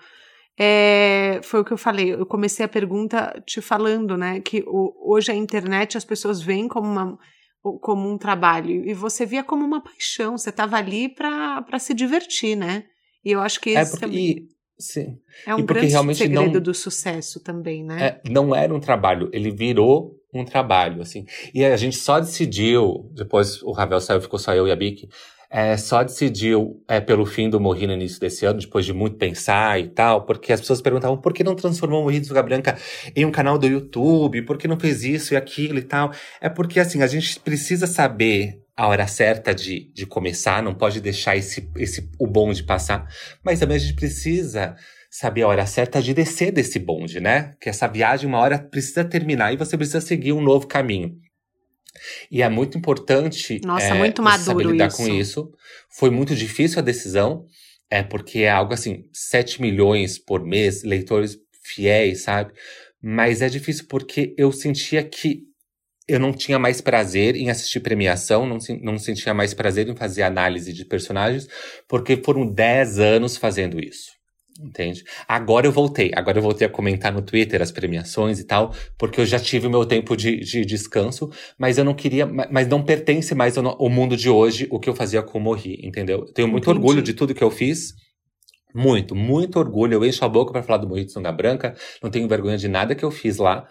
S2: É, foi o que eu falei. Eu comecei a pergunta te falando, né? Que o, hoje a internet as pessoas veem como, uma, como um trabalho e você via como uma paixão. Você estava ali para se divertir, né? E eu acho que
S1: é porque, também e, sim.
S2: é um grande segredo não, do sucesso também, né?
S1: É, não era um trabalho, ele virou um trabalho, assim. E a gente só decidiu, depois o Ravel saiu, ficou só eu e a Bic, é, só decidiu é, pelo fim do Morri no início desse ano, depois de muito pensar e tal, porque as pessoas perguntavam por que não transformou o Morri de Suga Branca em um canal do YouTube, por que não fez isso e aquilo e tal. É porque, assim, a gente precisa saber a hora certa de, de começar, não pode deixar esse, esse, o bonde passar, mas também a gente precisa saber a hora certa de descer desse bonde, né? Que essa viagem, uma hora, precisa terminar e você precisa seguir um novo caminho. E é muito importante
S2: Nossa, é, muito maduro
S1: saber lidar
S2: isso.
S1: com isso. Foi muito difícil a decisão, é porque é algo assim, 7 milhões por mês, leitores fiéis, sabe? Mas é difícil porque eu sentia que eu não tinha mais prazer em assistir premiação, não, não sentia mais prazer em fazer análise de personagens, porque foram 10 anos fazendo isso. Entende? Agora eu voltei. Agora eu voltei a comentar no Twitter as premiações e tal, porque eu já tive o meu tempo de, de descanso, mas eu não queria, mas não pertence mais ao, ao, mundo de hoje o que eu fazia com o Morri, entendeu? Eu tenho muito Entendi. orgulho de tudo que eu fiz. Muito, muito orgulho. Eu encho a boca para falar do Morri de Sunga Branca, não tenho vergonha de nada que eu fiz lá,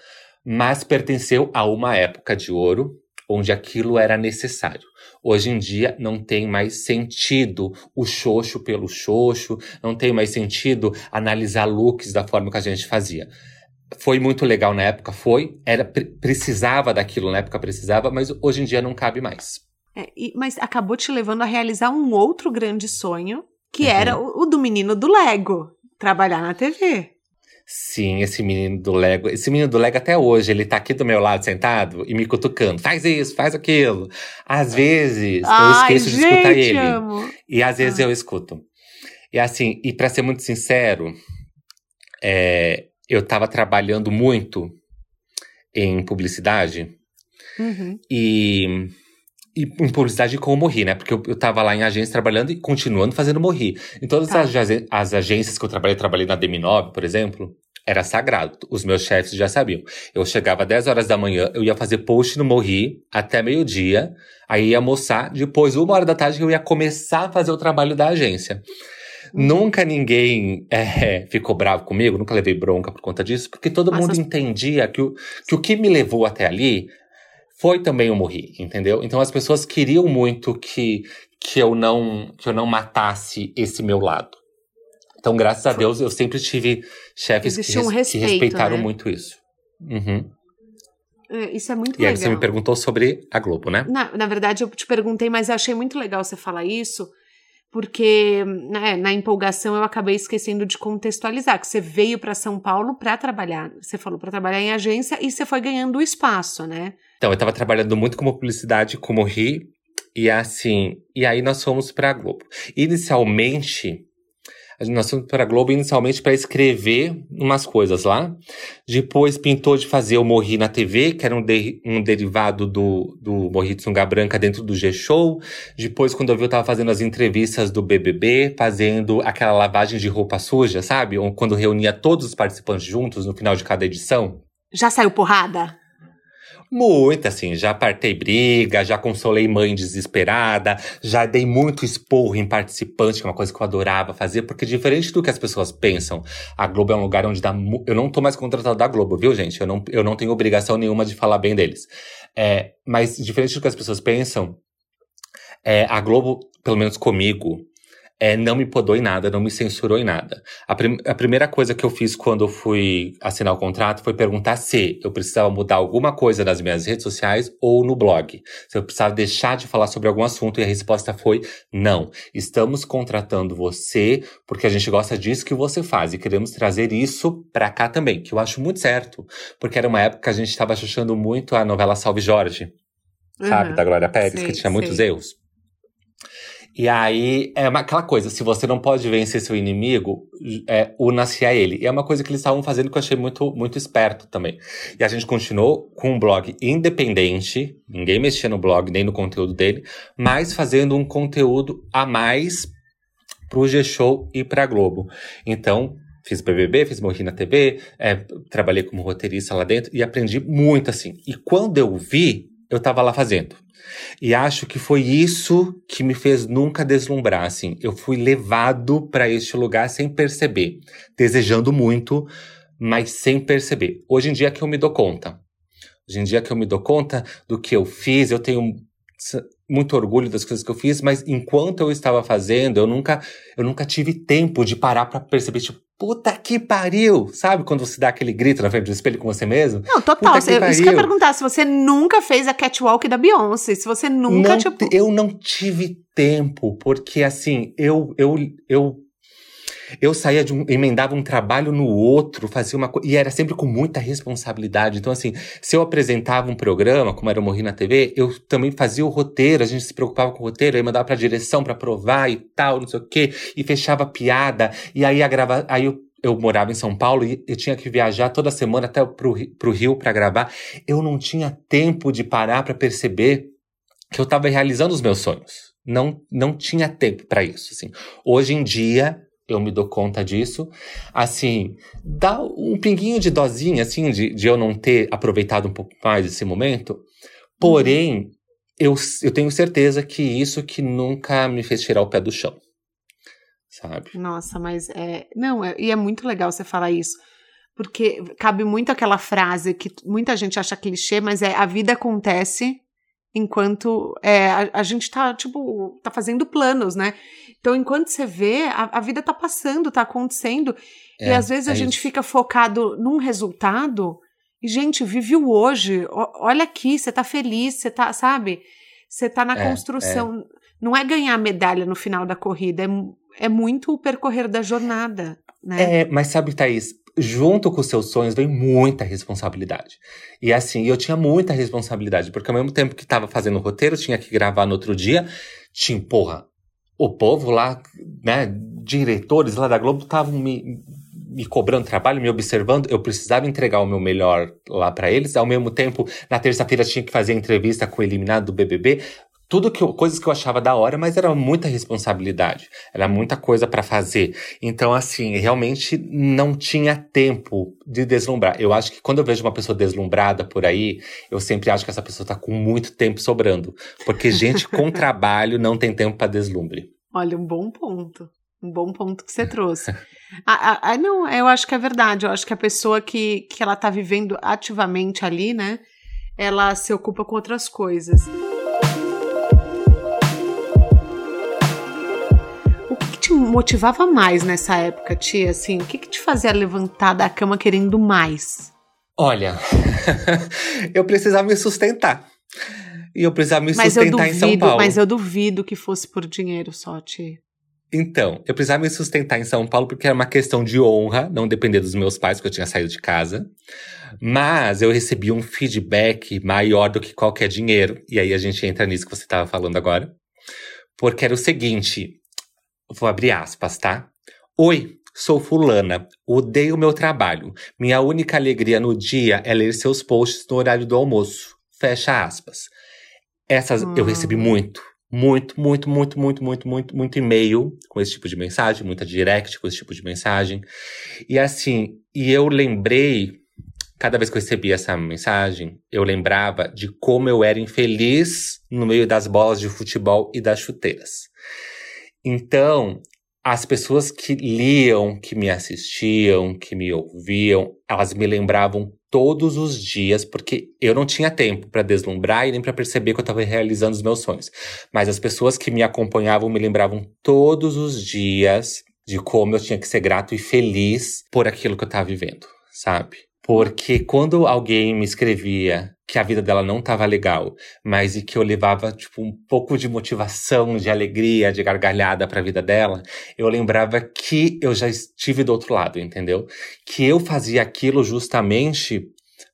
S1: mas pertenceu a uma época de ouro onde aquilo era necessário. Hoje em dia não tem mais sentido o xoxo pelo xoxo, não tem mais sentido analisar looks da forma que a gente fazia. Foi muito legal na época, foi, era precisava daquilo na época precisava, mas hoje em dia não cabe mais.
S2: É, e, mas acabou te levando a realizar um outro grande sonho, que uhum. era o, o do menino do Lego, trabalhar na TV.
S1: Sim, esse menino do Lego. Esse menino do Lego até hoje, ele tá aqui do meu lado sentado e me cutucando. Faz isso, faz aquilo. Às vezes Ai, eu esqueço gente, de escutar ele. Amo. E às vezes ah. eu escuto. E assim, e para ser muito sincero, é, eu tava trabalhando muito em publicidade. Uhum. E e em publicidade como morri, né? Porque eu, eu tava lá em agência trabalhando e continuando fazendo morri. Em todas tá. as, as, agências que eu trabalhei, trabalhei na DM9, por exemplo, era sagrado. Os meus chefes já sabiam. Eu chegava às 10 horas da manhã, eu ia fazer post no Morri até meio-dia, aí ia almoçar, depois, uma hora da tarde, eu ia começar a fazer o trabalho da agência. Uhum. Nunca ninguém é, ficou bravo comigo, nunca levei bronca por conta disso, porque todo mundo entendia que o, que o que me levou até ali foi também o morri, entendeu? Então as pessoas queriam muito que, que eu não que eu não matasse esse meu lado. Então, graças a Deus, eu sempre tive chefes que, um respeito, que, respeitaram né? muito isso. Uhum.
S2: É, isso é muito
S1: e
S2: legal.
S1: E aí você me perguntou sobre a Globo, né?
S2: Na, na verdade, eu te perguntei, mas eu achei muito legal você falar isso, porque né, na empolgação eu acabei esquecendo de contextualizar que você veio para São Paulo para trabalhar. Você falou para trabalhar em agência e você foi ganhando espaço, né?
S1: Então, eu estava trabalhando muito como publicidade, como RI, e assim, e aí nós fomos para a Globo. Inicialmente, nós fomos para a Globo inicialmente para escrever umas coisas lá. Depois pintou de fazer o Morri na TV, que era um, de, um derivado do, do Morri de Sunga Branca dentro do G-Show. Depois, quando eu vi, eu tava fazendo as entrevistas do BBB, fazendo aquela lavagem de roupa suja, sabe? Quando reunia todos os participantes juntos no final de cada edição.
S2: Já saiu porrada?
S1: Muito, assim, já partei briga, já consolei mãe desesperada, já dei muito esporro em participante, que é uma coisa que eu adorava fazer, porque diferente do que as pessoas pensam, a Globo é um lugar onde dá. Eu não tô mais contratado da Globo, viu, gente? Eu não, eu não tenho obrigação nenhuma de falar bem deles. É, mas diferente do que as pessoas pensam, é, a Globo, pelo menos comigo, é, não me podou em nada, não me censurou em nada. A, prim a, primeira coisa que eu fiz quando eu fui assinar o contrato foi perguntar se eu precisava mudar alguma coisa nas minhas redes sociais ou no blog. Se eu precisava deixar de falar sobre algum assunto e a resposta foi não. Estamos contratando você porque a gente gosta disso que você faz e queremos trazer isso pra cá também, que eu acho muito certo. Porque era uma época que a gente estava achando muito a novela Salve Jorge, uhum. sabe, da Glória Pérez, que tinha muitos erros. E aí, é uma, aquela coisa, se você não pode vencer seu inimigo, é, una-se a ele. E é uma coisa que eles estavam fazendo que eu achei muito, muito esperto também. E a gente continuou com um blog independente, ninguém mexia no blog nem no conteúdo dele, mas fazendo um conteúdo a mais pro G-Show e pra Globo. Então, fiz BBB, fiz Morri na TV, é, trabalhei como roteirista lá dentro e aprendi muito assim. E quando eu vi, eu tava lá fazendo. E acho que foi isso que me fez nunca deslumbrar, assim. Eu fui levado para este lugar sem perceber, desejando muito, mas sem perceber. Hoje em dia é que eu me dou conta. Hoje em dia é que eu me dou conta do que eu fiz, eu tenho muito orgulho das coisas que eu fiz, mas enquanto eu estava fazendo, eu nunca, eu nunca tive tempo de parar para perceber, tipo, puta que pariu! Sabe quando você dá aquele grito na frente do espelho com você mesmo?
S2: Não, total. Você, isso que eu ia perguntar, se você nunca fez a catwalk da Beyoncé, se você nunca,
S1: não,
S2: tipo...
S1: Eu não tive tempo, porque assim, eu, eu, eu eu saía de um, emendava um trabalho no outro, fazia uma coisa, e era sempre com muita responsabilidade. Então, assim, se eu apresentava um programa, como era o Morri na TV, eu também fazia o roteiro, a gente se preocupava com o roteiro, aí mandava pra direção para provar e tal, não sei o quê, e fechava piada, e aí a grava, aí eu eu morava em São Paulo e eu tinha que viajar toda semana até pro, pro Rio para gravar. Eu não tinha tempo de parar para perceber que eu estava realizando os meus sonhos. Não, não tinha tempo para isso. Assim. Hoje em dia, eu me dou conta disso. Assim, dá um pinguinho de dozinha, assim, de, de eu não ter aproveitado um pouco mais esse momento. Porém, eu, eu tenho certeza que isso que nunca me fez tirar o pé do chão. Sabe?
S2: Nossa, mas é. Não, é, e é muito legal você falar isso. Porque cabe muito aquela frase que muita gente acha clichê, mas é a vida acontece enquanto é, a, a, gente tá, tipo, tá fazendo planos, né? Então, enquanto você vê, a, a vida tá passando, tá acontecendo. É, e às vezes é a gente isso. fica focado num resultado. E, gente, vive o hoje. O, olha aqui, você tá feliz, você tá, sabe? Você tá na é, construção. É. Não é ganhar medalha no final da corrida, é é muito o percorrer da jornada, né?
S1: É, mas sabe, Thaís, junto com os seus sonhos vem muita responsabilidade. E assim, eu tinha muita responsabilidade, porque ao mesmo tempo que estava fazendo o roteiro, tinha que gravar no outro dia, tinha, porra, o povo lá, né, diretores lá da Globo estavam me, me cobrando trabalho, me observando, eu precisava entregar o meu melhor lá para eles. Ao mesmo tempo, na terça-feira tinha que fazer entrevista com o eliminado do BBB tudo que eu, coisas que eu achava da hora, mas era muita responsabilidade, era muita coisa para fazer. Então, assim, realmente não tinha tempo de deslumbrar. Eu acho que quando eu vejo uma pessoa deslumbrada por aí, eu sempre acho que essa pessoa tá com muito tempo sobrando, porque gente com trabalho não tem tempo para deslumbre.
S2: Olha, um bom ponto. Um bom ponto que você trouxe. ah, ah, ah, não, eu acho que é verdade. Eu acho que a pessoa que, que ela tá vivendo ativamente ali, né? Ela se ocupa com outras coisas. Motivava mais nessa época, tia? Assim, o que, que te fazia levantar da cama querendo mais?
S1: Olha, eu precisava me sustentar. E eu precisava me mas sustentar duvido, em São Paulo.
S2: Mas eu duvido que fosse por dinheiro só, tia.
S1: Então, eu precisava me sustentar em São Paulo porque era uma questão de honra, não depender dos meus pais, porque eu tinha saído de casa. Mas eu recebi um feedback maior do que qualquer dinheiro. E aí a gente entra nisso que você estava falando agora. Porque era o seguinte: Vou abrir aspas, tá? Oi, sou fulana. Odeio meu trabalho. Minha única alegria no dia é ler seus posts no horário do almoço. Fecha aspas. Essas hum. eu recebi muito. Muito, muito, muito, muito, muito, muito, muito e-mail com esse tipo de mensagem, muita direct com esse tipo de mensagem. E assim, e eu lembrei, cada vez que eu recebia essa mensagem, eu lembrava de como eu era infeliz no meio das bolas de futebol e das chuteiras. Então, as pessoas que liam, que me assistiam, que me ouviam, elas me lembravam todos os dias, porque eu não tinha tempo para deslumbrar e nem para perceber que eu estava realizando os meus sonhos. Mas as pessoas que me acompanhavam me lembravam todos os dias de como eu tinha que ser grato e feliz por aquilo que eu estava vivendo, sabe? Porque quando alguém me escrevia que a vida dela não estava legal, mas e que eu levava tipo um pouco de motivação, de alegria, de gargalhada para a vida dela, eu lembrava que eu já estive do outro lado, entendeu? Que eu fazia aquilo justamente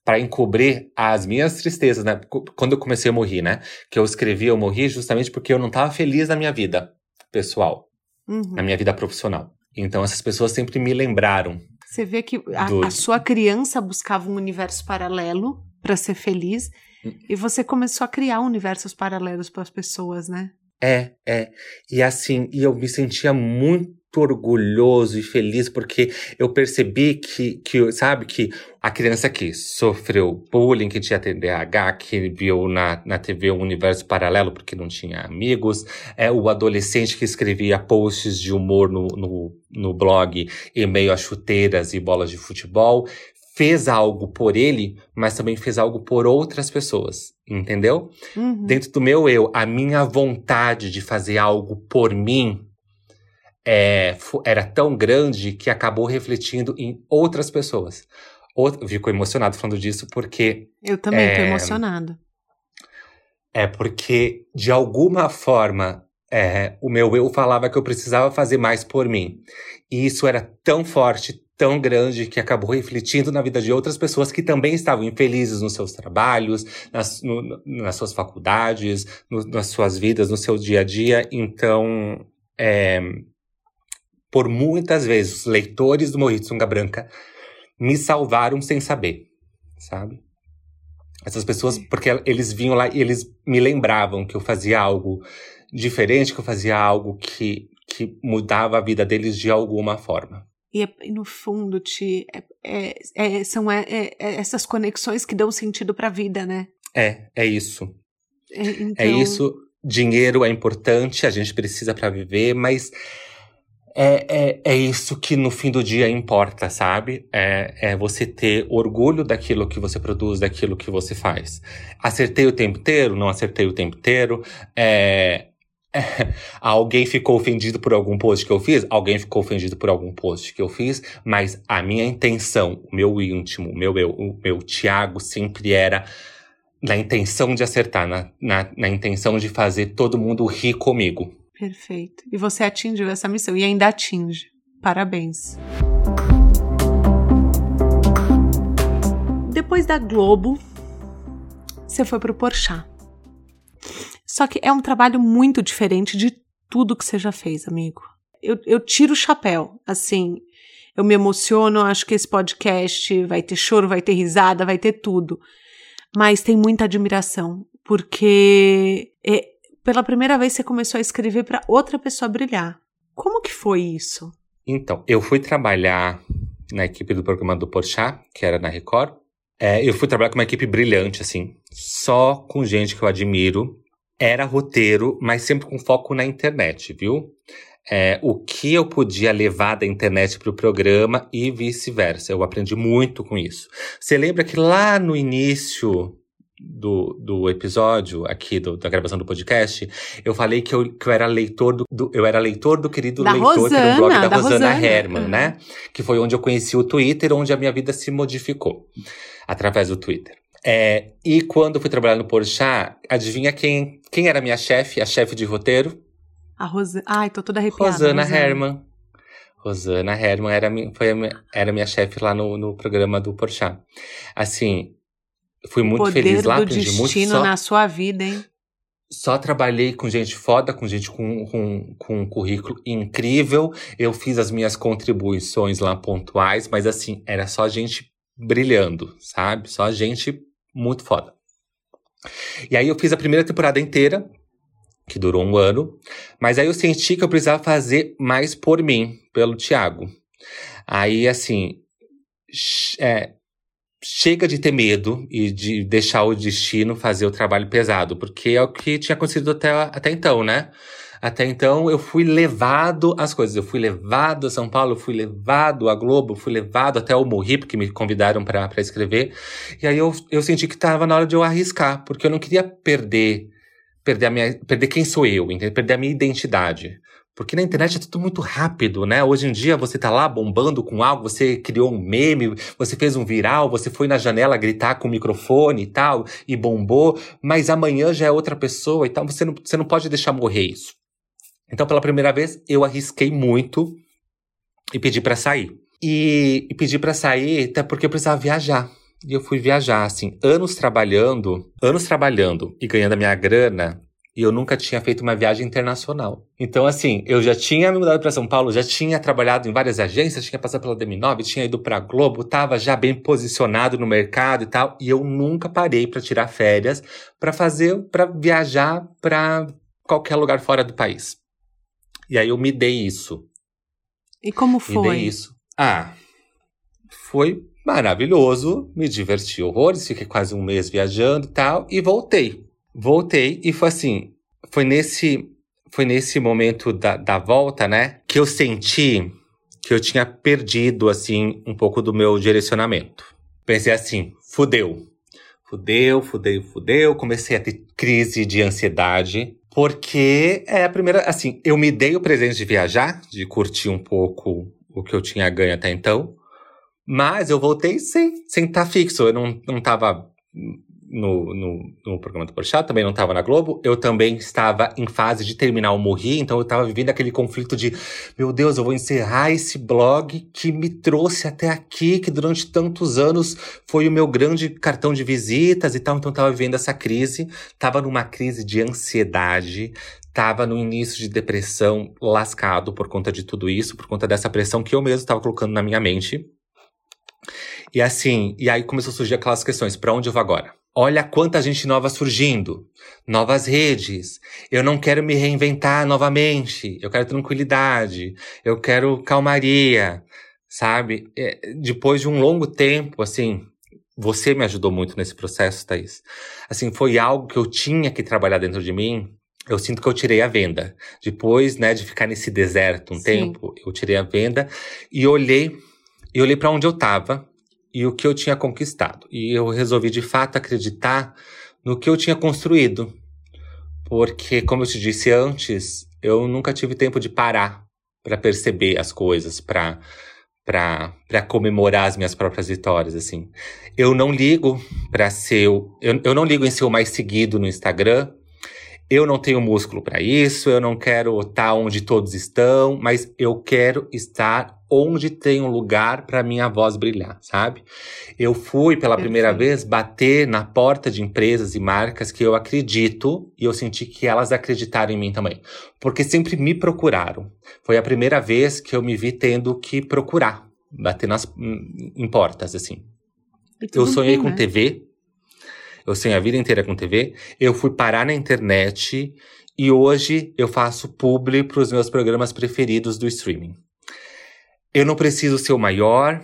S1: para encobrir as minhas tristezas, né? Quando eu comecei a morrer, né? Que eu escrevi eu morri justamente porque eu não estava feliz na minha vida pessoal, uhum. na minha vida profissional. Então essas pessoas sempre me lembraram.
S2: Você vê que a, a sua criança buscava um universo paralelo para ser feliz. Hum. E você começou a criar universos paralelos para as pessoas, né?
S1: É, é. E assim, e eu me sentia muito orgulhoso e feliz porque eu percebi que, que sabe, que a criança que sofreu bullying, que tinha TDAH, que viu na, na TV um universo paralelo porque não tinha amigos, é o adolescente que escrevia posts de humor no, no, no blog em meio a chuteiras e bolas de futebol, fez algo por ele, mas também fez algo por outras pessoas, entendeu? Uhum. Dentro do meu eu, a minha vontade de fazer algo por mim é, era tão grande que acabou refletindo em outras pessoas. Eu fico emocionado falando disso porque.
S2: Eu também é, tô emocionado.
S1: É porque, de alguma forma, é, o meu eu falava que eu precisava fazer mais por mim. E isso era tão forte, tão grande que acabou refletindo na vida de outras pessoas que também estavam infelizes nos seus trabalhos, nas, no, nas suas faculdades, no, nas suas vidas, no seu dia a dia. Então, é, por muitas vezes, os leitores do Morrito Sunga Branca me salvaram sem saber, sabe? Essas pessoas, porque eles vinham lá e eles me lembravam que eu fazia algo diferente, que eu fazia algo que, que mudava a vida deles de alguma forma.
S2: E, é, no fundo, Ti, é, é, é são é, essas conexões que dão sentido para a vida, né?
S1: É, é isso. Então... É isso. Dinheiro é importante, a gente precisa para viver, mas é, é, é isso que no fim do dia importa, sabe? É, é você ter orgulho daquilo que você produz, daquilo que você faz. Acertei o tempo inteiro? Não acertei o tempo inteiro? É, alguém ficou ofendido por algum post que eu fiz? Alguém ficou ofendido por algum post que eu fiz, mas a minha intenção, o meu íntimo, o meu eu, o meu Tiago sempre era na intenção de acertar, na, na, na intenção de fazer todo mundo rir comigo.
S2: Perfeito. E você atingiu essa missão e ainda atinge. Parabéns. Depois da Globo, você foi pro Porchat. Só que é um trabalho muito diferente de tudo que você já fez, amigo. Eu, eu tiro o chapéu, assim. Eu me emociono, acho que esse podcast vai ter choro, vai ter risada, vai ter tudo. Mas tem muita admiração, porque é, pela primeira vez você começou a escrever para outra pessoa brilhar. Como que foi isso?
S1: Então, eu fui trabalhar na equipe do programa do Porchat, que era na Record. É, eu fui trabalhar com uma equipe brilhante, assim, só com gente que eu admiro. Era roteiro, mas sempre com foco na internet, viu? é, o que eu podia levar da internet para o programa e vice-versa. Eu aprendi muito com isso. Você lembra que lá no início do, do episódio aqui do, da gravação do podcast, eu falei que eu, que eu era leitor do, do eu era leitor do querido
S2: da
S1: leitor,
S2: Rosana,
S1: que era o blog da,
S2: da
S1: Rosana,
S2: Rosana.
S1: Herman,
S2: Uhum.
S1: né? Que foi onde eu conheci o Twitter, onde a minha vida se modificou através do Twitter. É, e quando eu fui trabalhar no Porchat, adivinha quem, quem era minha chefe, a chefe de roteiro?
S2: A Rosana. Ai, tô toda arrepiada.
S1: Rosana Herman. Rosana Herman era, mi- foi a minha, era minha chefe lá no, no programa do Porchat. Assim, fui muito feliz lá, aprendi muito.
S2: destino
S1: Só,
S2: na sua vida, hein?
S1: só trabalhei com gente foda, com gente com, com, com um currículo incrível. Eu fiz as minhas contribuições lá pontuais, mas assim, era só gente brilhando, sabe? Só gente muito foda. E aí eu fiz a primeira temporada inteira, que durou um ano, mas aí eu senti que eu precisava fazer mais por mim, pelo Thiago. Aí, assim, é, chega de ter medo e de deixar o destino fazer o trabalho pesado, porque é o que tinha acontecido até, até então, né? Até então eu fui levado às coisas. Eu fui levado a São Paulo, eu fui levado a Globo, eu fui levado até o Morri, porque me convidaram para escrever. E aí eu, eu senti que estava na hora de eu arriscar, porque eu não queria perder perder, a minha, perder quem sou eu, entendeu? perder a minha identidade. Porque na internet é tudo muito rápido, né? Hoje em dia você tá lá bombando com algo, você criou um meme, você fez um viral, você foi na janela gritar com o microfone e tal, e bombou, mas amanhã já é outra pessoa e tal, você não, você não pode deixar morrer isso. Então, pela primeira vez, eu arrisquei muito e pedi pra sair. E, e pedi pra sair até porque eu precisava viajar. E eu fui viajar, assim, anos trabalhando, anos trabalhando e ganhando a minha grana, e eu nunca tinha feito uma viagem internacional. Então, assim, eu já tinha me mudado para São Paulo, já tinha trabalhado em várias agências, tinha passado pela DM9, tinha ido pra Globo, tava já bem posicionado no mercado e tal, e eu nunca parei para tirar férias para fazer, para viajar para qualquer lugar fora do país. E aí eu me dei isso.
S2: E como
S1: Me
S2: foi?
S1: dei isso. Ah, foi maravilhoso, me diverti horrores, fiquei quase um mês viajando e tal, e voltei. Voltei e foi assim, foi nesse, foi nesse momento da, da volta, né, que eu senti que eu tinha perdido, assim, um pouco do meu direcionamento. Pensei assim, fudeu. Fudeu, fudeu, fudeu. Comecei a ter crise de ansiedade. Porque é a primeira, assim, eu me dei o presente de viajar, de curtir um pouco o que eu tinha ganho até então. Mas eu voltei sem estar sem tá fixo. Eu não, não tava no, no, no programa do Porchat, também não estava na Globo. Eu também estava em fase de terminar o Morri, então eu estava vivendo aquele conflito de meu Deus, eu vou encerrar esse blog que me trouxe até aqui, que durante tantos anos foi o meu grande cartão de visitas e tal. Então eu estava vivendo essa crise, estava numa crise de ansiedade, estava no início de depressão lascado por conta de tudo isso, por conta dessa pressão que eu mesmo estava colocando na minha mente. E assim, e aí começou a surgir aquelas questões: para onde eu vou agora? Olha quanta gente nova surgindo, novas redes. Eu não quero me reinventar novamente. Eu quero tranquilidade. Eu quero calmaria, sabe? É, depois de um longo tempo, assim, você me ajudou muito nesse processo, Thaís. Assim, foi algo que eu tinha que trabalhar dentro de mim. Eu sinto que eu tirei a venda. Depois, né, de ficar nesse deserto um
S2: Sim.
S1: tempo, eu tirei a venda e olhei, e olhei para onde eu tava e o que eu tinha conquistado. E eu resolvi de fato acreditar no que eu tinha construído. Porque, como eu te disse antes, eu nunca tive tempo de parar para perceber as coisas, para para comemorar as minhas próprias vitórias, assim. Eu não ligo para ser eu, eu não ligo em ser o mais seguido no Instagram. Eu não tenho músculo para isso, eu não quero estar onde todos estão, mas eu quero estar onde tem um lugar para minha voz brilhar, sabe? Eu fui pela Perfeito. primeira vez bater na porta de empresas e marcas que eu acredito e eu senti que elas acreditaram em mim também, porque sempre me procuraram. Foi a primeira vez que eu me vi tendo que procurar, bater nas em portas assim. Eu sonhei bem, com né? TV, eu sonhei a vida inteira com TV. Eu fui parar na internet e hoje eu faço publi para os meus programas preferidos do streaming. Eu não preciso ser o maior,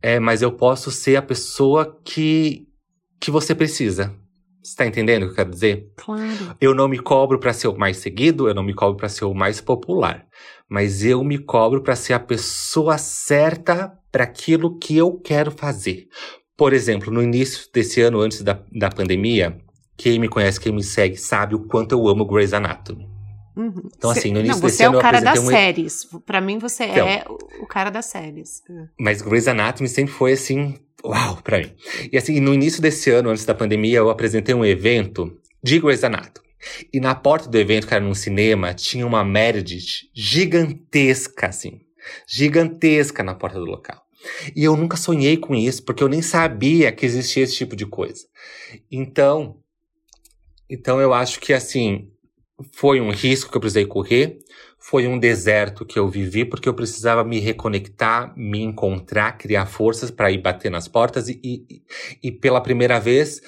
S1: é, mas eu posso ser a pessoa que, que você precisa. Você tá entendendo o que eu quero dizer?
S2: Claro.
S1: Eu não me cobro para ser o mais seguido, eu não me cobro para ser o mais popular, mas eu me cobro para ser a pessoa certa para aquilo que eu quero fazer. Por exemplo, no início desse ano, antes da, da pandemia, quem me conhece, quem me segue, sabe o quanto eu amo Grey's Anatomy.
S2: Uhum. Então, assim, no início não, desse
S1: ano.
S2: Você é o cara das um... séries. Pra mim, você então, é o cara das séries.
S1: Mas Grey's Anatomy sempre foi assim. Uau, pra mim. E assim, no início desse ano, antes da pandemia, eu apresentei um evento de Grey's Anatomy. E na porta do evento, que era num cinema, tinha uma Meredith gigantesca, assim. Gigantesca na porta do local. E eu nunca sonhei com isso, porque eu nem sabia que existia esse tipo de coisa. Então, então eu acho que assim, foi um risco que eu precisei correr, foi um deserto que eu vivi, porque eu precisava me reconectar, me encontrar, criar forças para ir bater nas portas e, e, e pela primeira vez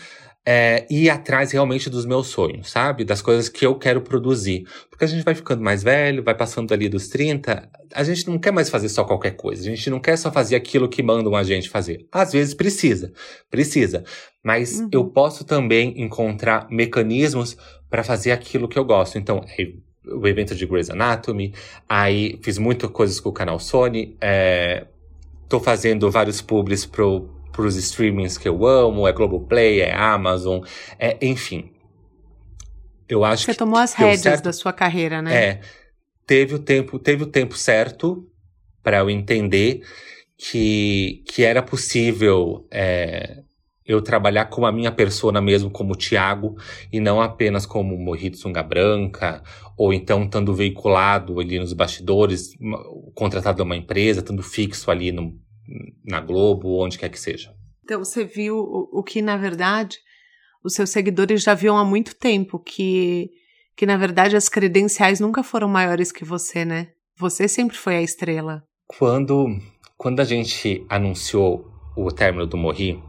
S1: é, ir atrás realmente dos meus sonhos, sabe? Das coisas que eu quero produzir. Porque a gente vai ficando mais velho, vai passando ali dos 30, a gente não quer mais fazer só qualquer coisa. A gente não quer só fazer aquilo que mandam a gente fazer. Às vezes precisa, precisa. Mas uhum. eu posso também encontrar mecanismos para fazer aquilo que eu gosto. Então, é o evento de Grey's Anatomy, aí fiz muitas coisas com o canal Sony, é, tô fazendo vários publis pro para os streamings que eu amo, é Globoplay, é Amazon, é, enfim. Eu acho
S2: Você
S1: que.
S2: tomou as rédeas certo, da sua carreira, né?
S1: É. Teve o tempo, teve o tempo certo para eu entender que, que era possível é, eu trabalhar com a minha persona mesmo, como o Thiago, e não apenas como Morrito Sunga Branca, ou então estando veiculado ali nos bastidores, contratado a uma empresa, estando fixo ali no, na Globo, onde quer que seja.
S2: Então você viu o, o que, na verdade, os seus seguidores já viam há muito tempo, que, que na verdade as credenciais nunca foram maiores que você, né? Você sempre foi a estrela.
S1: Quando, quando a gente anunciou o término do Morri,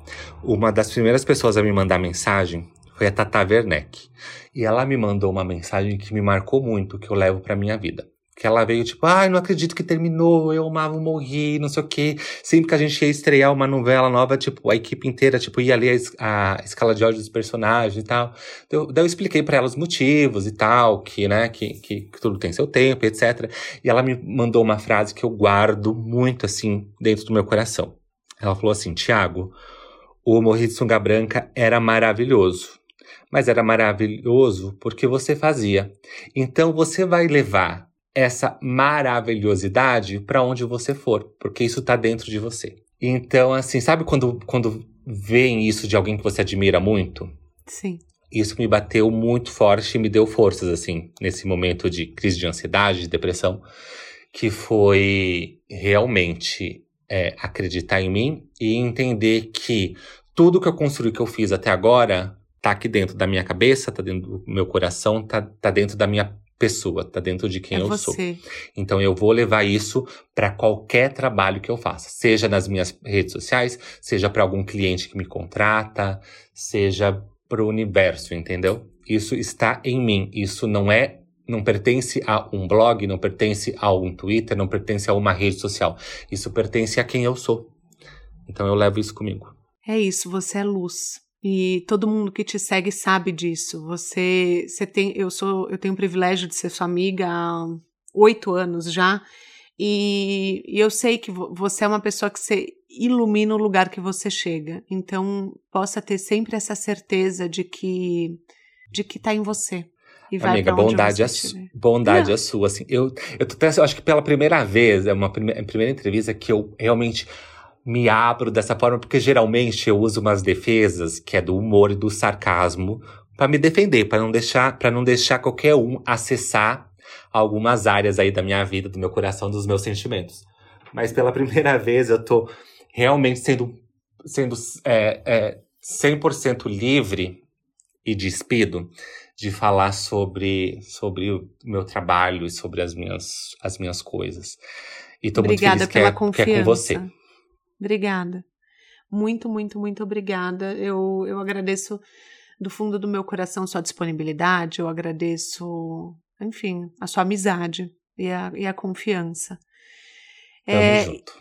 S1: uma das primeiras pessoas a me mandar mensagem foi a Tata Werneck. E ela me mandou uma mensagem que me marcou muito, que eu levo para minha vida. Que ela veio tipo, ai, não acredito que terminou, eu amava morrer, não sei o quê. Sempre que a gente ia estrear uma novela nova, tipo, a equipe inteira, tipo, ia ler a, a escala de ódio dos personagens e tal. Então, daí eu expliquei para ela os motivos e tal, que, né, que, que, que, tudo tem seu tempo, etc. E ela me mandou uma frase que eu guardo muito, assim, dentro do meu coração. Ela falou assim, Tiago, o Morri de Sunga Branca era maravilhoso. Mas era maravilhoso porque você fazia. Então você vai levar essa maravilhosidade para onde você for, porque isso está dentro de você. Então, assim, sabe quando, quando veem isso de alguém que você admira muito?
S2: Sim.
S1: Isso me bateu muito forte e me deu forças, assim, nesse momento de crise de ansiedade, de depressão, que foi realmente é, acreditar em mim e entender que tudo que eu construí, que eu fiz até agora, tá aqui dentro da minha cabeça, tá dentro do meu coração, tá, tá dentro da minha pessoa, tá dentro de quem
S2: é
S1: eu
S2: você.
S1: sou. Então eu vou levar isso para qualquer trabalho que eu faça, seja nas minhas redes sociais, seja para algum cliente que me contrata, seja para o universo, entendeu? Isso está em mim. Isso não é não pertence a um blog, não pertence a um Twitter, não pertence a uma rede social. Isso pertence a quem eu sou. Então eu levo isso comigo.
S2: É isso, você é luz. E todo mundo que te segue sabe disso. Você, você tem, eu sou, eu tenho o privilégio de ser sua amiga há oito anos já, e, e eu sei que você é uma pessoa que você ilumina o lugar que você chega. Então, possa ter sempre essa certeza de que de que tá em você.
S1: E vai Amiga, bondade, a, bondade a sua, assim. Eu, eu, tô, eu acho que pela primeira vez, é uma primeira, primeira entrevista que eu realmente me abro dessa forma, porque geralmente eu uso umas defesas que é do humor e do sarcasmo para me defender, para não deixar, para não deixar qualquer um acessar algumas áreas aí da minha vida, do meu coração, dos meus sentimentos. Mas pela primeira vez eu tô realmente sendo, sendo é, é, 100% livre e despido de falar sobre, sobre o meu trabalho e sobre as minhas, as minhas coisas. E tô
S2: obrigada
S1: muito feliz que é, que é com você.
S2: Obrigada. Muito, muito, muito obrigada. Eu, eu agradeço do fundo do meu coração sua disponibilidade, eu agradeço, enfim, a sua amizade e a, e a confiança.
S1: Tamo
S2: É,
S1: junto.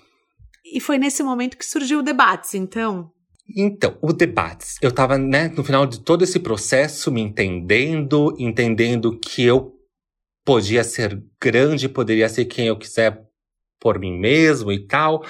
S2: e foi nesse momento que surgiu o debate, então.
S1: Então, o debates. Eu tava, né, no final de todo esse processo, me entendendo, entendendo que eu podia ser grande, poderia ser quem eu quiser por mim mesmo e tal.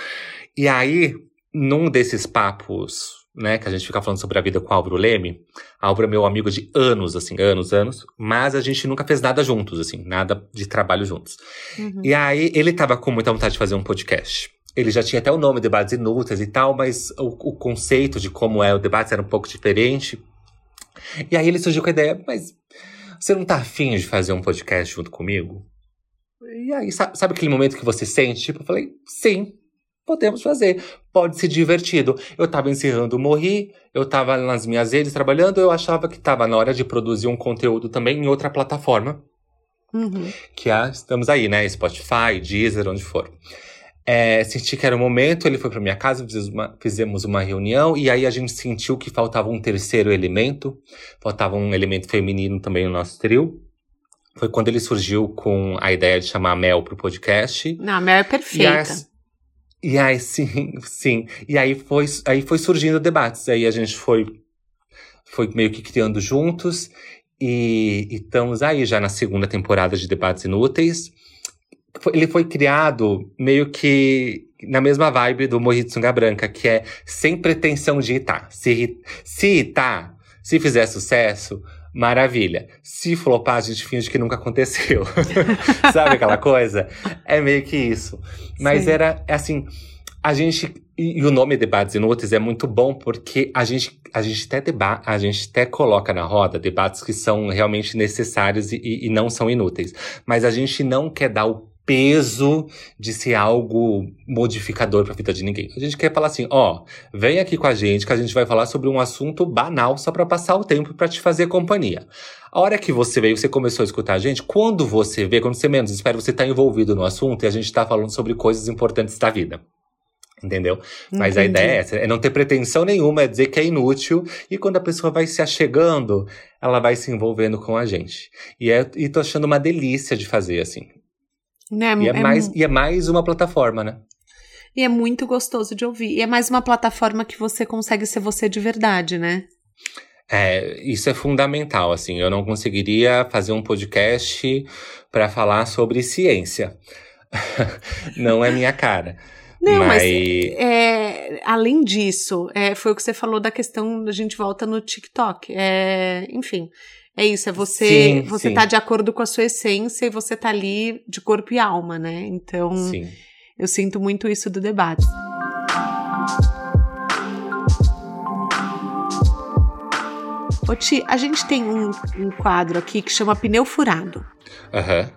S1: E aí, num desses papos, né, que a gente fica falando sobre a vida com o Álvaro Leme, Álvaro é meu amigo de anos, assim, anos, anos, mas a gente nunca fez nada juntos, assim, nada de trabalho juntos.
S2: Uhum.
S1: E aí, ele tava com muita vontade de fazer um podcast. Ele já tinha até o nome Debates Inúteis e tal, mas o, o conceito de como é o debate era um pouco diferente. E aí ele surgiu com a ideia, mas você não tá afim de fazer um podcast junto comigo? E aí, sabe, sabe aquele momento que você sente? Tipo, eu falei, sim, podemos fazer. Pode ser divertido. Eu tava encerrando o Morri, eu tava nas minhas redes trabalhando, eu achava que tava na hora de produzir um conteúdo também em outra plataforma
S2: Uhum.
S1: que é, estamos aí, né? Spotify, Deezer, onde for. É, senti que era o momento, ele foi pra minha casa, fizemos uma, fizemos uma reunião, e aí a gente sentiu que faltava um terceiro elemento, faltava um elemento feminino também no nosso trio. Foi quando ele surgiu com a ideia de chamar a Mel pro podcast.
S2: Não, a Mel é
S1: E
S2: perfeita.
S1: E aí, sim, sim. E aí foi, aí foi surgindo debates. Aí a gente foi, foi meio que criando juntos. E, e estamos aí já na segunda temporada de Debates Inúteis. Ele foi criado meio que na mesma vibe do Morri de Sunga Branca, que é sem pretensão de irritar. Se, se irritar, se fizer sucesso, maravilha. Se flopar, a gente finge que nunca aconteceu. Sabe aquela coisa? É meio que isso. Mas
S2: Sim.
S1: era assim, a gente. E, e o nome Debates Inúteis é muito bom porque a gente, a gente até deba a gente até coloca na roda debates que são realmente necessários e, e- e não são inúteis. Mas a gente não quer dar o peso de ser algo modificador pra vida de ninguém. A gente quer falar assim, ó, vem aqui com a gente que a gente vai falar sobre um assunto banal só pra passar o tempo pra te fazer companhia. A hora que você veio, você começou a escutar a gente, quando você vê, quando você menos espera, você tá envolvido no assunto e a gente tá falando sobre coisas importantes da vida. Entendeu? Mas a
S2: Entendi.
S1: ideia é essa, é não ter pretensão nenhuma, é dizer que é inútil, e quando a pessoa vai se achegando, ela vai se envolvendo com a gente. E, é, e tô achando uma delícia de fazer, assim.
S2: Né,
S1: E é,
S2: é
S1: mais, e é mais uma plataforma, né?
S2: E é muito gostoso de ouvir. E é mais uma plataforma que você consegue ser você de verdade, né?
S1: É, isso é fundamental, assim. Eu não conseguiria fazer um podcast para falar sobre ciência. não é minha cara.
S2: Não, mas,
S1: Mas-
S2: é, além disso, é, foi o que você falou da questão, a gente volta no TikTok. É, enfim, é isso, é você,
S1: Sim,
S2: você
S1: sim.
S2: tá de acordo com a sua essência e você tá ali de corpo e alma, né? Então,
S1: Sim.
S2: eu sinto muito isso do debate. Ô, Ti, a gente tem um, um quadro aqui que chama Pneu Furado.
S1: Aham.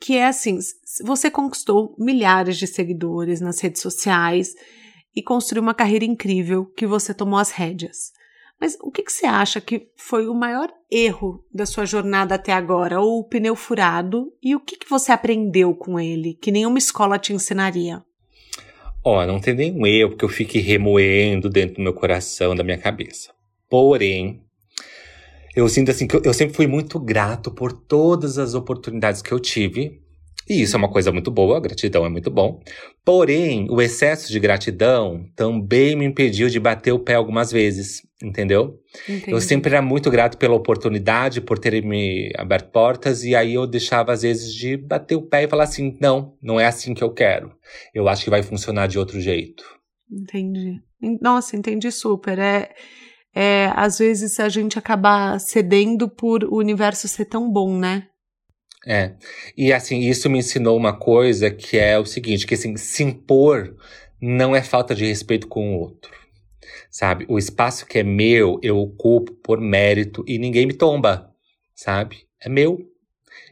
S2: que é assim: você conquistou milhares de seguidores nas redes sociais e construiu uma carreira incrível que você tomou as rédeas. Mas o que, que você acha que foi o maior erro da sua jornada até agora, ou o pneu furado, e o que, que você aprendeu com ele, que nenhuma escola te ensinaria?
S1: Ó, não tem nenhum erro que eu fique remoendo dentro do meu coração, da minha cabeça. Porém, eu sinto assim que eu, eu sempre fui muito grato por todas as oportunidades que eu tive. E isso é uma coisa muito boa, gratidão é muito bom. Porém, o excesso de gratidão também me impediu de bater o pé algumas vezes, entendeu?
S2: Entendi.
S1: Eu sempre era muito grato pela oportunidade, por terem me aberto portas, e aí eu deixava, às vezes, de bater o pé e falar assim: não, não é assim que eu quero. Eu acho que vai funcionar de outro jeito.
S2: Entendi. En- Nossa, entendi super. É, é, às vezes a gente acaba cedendo por o universo ser tão bom, né?
S1: É. E assim, isso me ensinou uma coisa que é o seguinte: que assim, se impor não é falta de respeito com o outro. sabe? O espaço que é meu, eu ocupo por mérito e ninguém me tomba, sabe? É meu.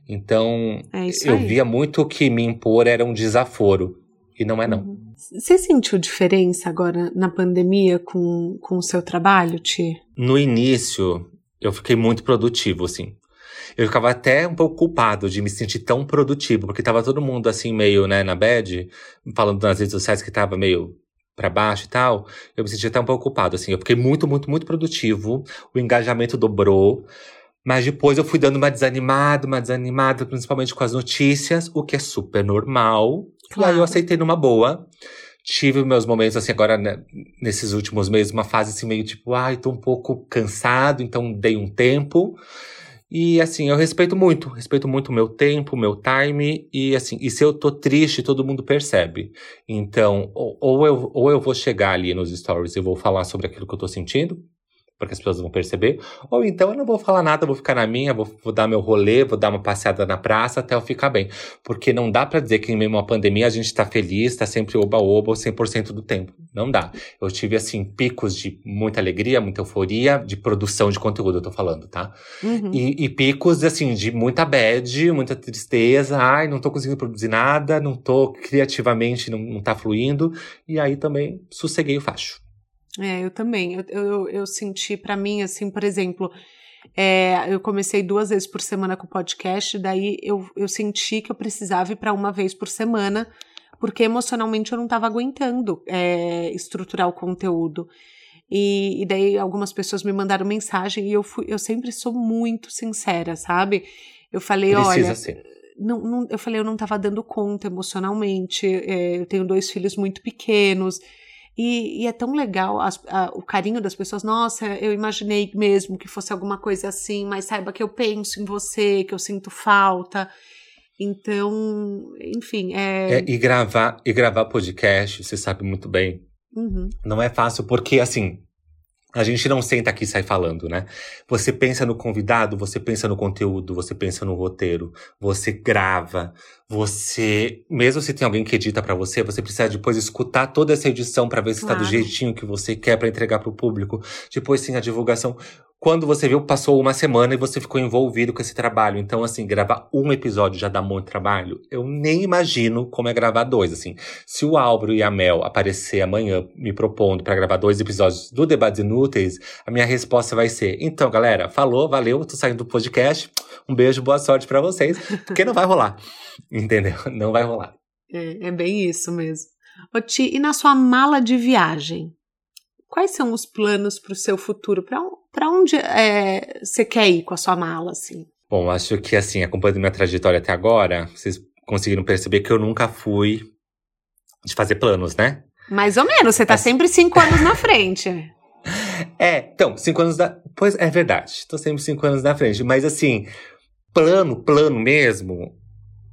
S1: Então,
S2: É
S1: eu
S2: aí.
S1: via muito que me impor era um desaforo. E não é não.
S2: Uhum. Você sentiu diferença agora na pandemia com, com o seu trabalho, Ti?
S1: No início, eu fiquei muito produtivo, assim. Eu ficava até um pouco culpado de me sentir tão produtivo, porque tava todo mundo assim, meio, né, na bad, falando nas redes sociais que tava meio pra baixo e tal. Eu me sentia até um pouco culpado, assim. Eu fiquei muito, muito, muito produtivo. O engajamento dobrou. Mas depois eu fui dando uma desanimada, uma desanimada, principalmente com as notícias, o que é super normal. E aí eu
S2: Claro.
S1: aceitei numa boa. Tive meus momentos, assim, agora, né, nesses últimos meses, uma fase assim, meio tipo, ai, tô um pouco cansado, então dei um tempo. E assim, eu respeito muito, respeito muito o meu tempo, meu time, e assim, e se eu tô triste, todo mundo percebe. Então, ou, ou eu, ou eu vou chegar ali nos stories e vou falar sobre aquilo que eu tô sentindo, porque as pessoas vão perceber, ou então eu não vou falar nada, vou ficar na minha, vou, vou dar meu rolê, vou dar uma passeada na praça até eu ficar bem. Porque não dá pra dizer que em meio a uma pandemia a gente tá feliz, tá sempre oba-oba 100% do tempo. Não dá. Eu tive, assim, picos de muita alegria, muita euforia, de produção de conteúdo, eu tô falando, tá?
S2: Uhum.
S1: E, e picos, assim, de muita bad, muita tristeza. Ai, não tô conseguindo produzir nada, não tô criativamente, não, não tá fluindo. E aí também sosseguei o facho.
S2: É, eu também. Eu, eu, eu senti pra mim, assim, por exemplo, é, eu comecei duas vezes por semana com o podcast, daí eu, eu senti que eu precisava ir pra uma vez por semana, porque emocionalmente eu não tava aguentando é, estruturar o conteúdo. E, e daí algumas pessoas me mandaram mensagem e eu, fui, eu sempre sou muito sincera, sabe? Eu falei,
S1: Precisa
S2: olha,
S1: ser.
S2: não, não- eu falei, eu não estava dando conta emocionalmente. é, eu tenho dois filhos muito pequenos. E, e é tão legal as- a- o carinho das pessoas. Nossa, eu imaginei mesmo que fosse alguma coisa assim, mas saiba que eu penso em você, que eu sinto falta. Então, enfim, é.
S1: É, e gravar e gravar podcast, você sabe muito bem,
S2: Uhum,
S1: não é fácil porque assim, a gente não senta aqui e sai falando, né? Você pensa no convidado, você pensa no conteúdo, você pensa no roteiro, você grava, você, mesmo se tem alguém que edita pra você, você precisa depois escutar toda essa edição pra ver se tá do
S2: Claro.
S1: jeitinho que você quer pra entregar pro público. Depois sim a divulgação. Quando você viu, passou uma semana e você ficou envolvido com esse trabalho. Então, assim, gravar um episódio já dá muito trabalho. Eu nem imagino como é gravar dois, assim. Se o Álvaro e a Mel aparecer amanhã me propondo pra gravar dois episódios do Debates Inúteis, a minha resposta vai ser: então, galera, falou, valeu, tô saindo do podcast. Um beijo, boa sorte pra vocês, porque não vai rolar. Entendeu? Não vai rolar.
S2: é, é bem isso mesmo. Ô, Ti, e na sua mala de viagem? Quais são os planos para o seu futuro? Para onde é, você quer ir com a sua mala, assim?
S1: Bom, acho que assim, acompanhando minha trajetória até agora, vocês conseguiram perceber que eu nunca fui de fazer planos, né?
S2: Mais ou menos, você tá
S1: Mas-
S2: sempre cinco anos na frente.
S1: É, então, cinco anos da. Pois é verdade, tô sempre cinco anos na frente. Mas assim, plano, plano mesmo,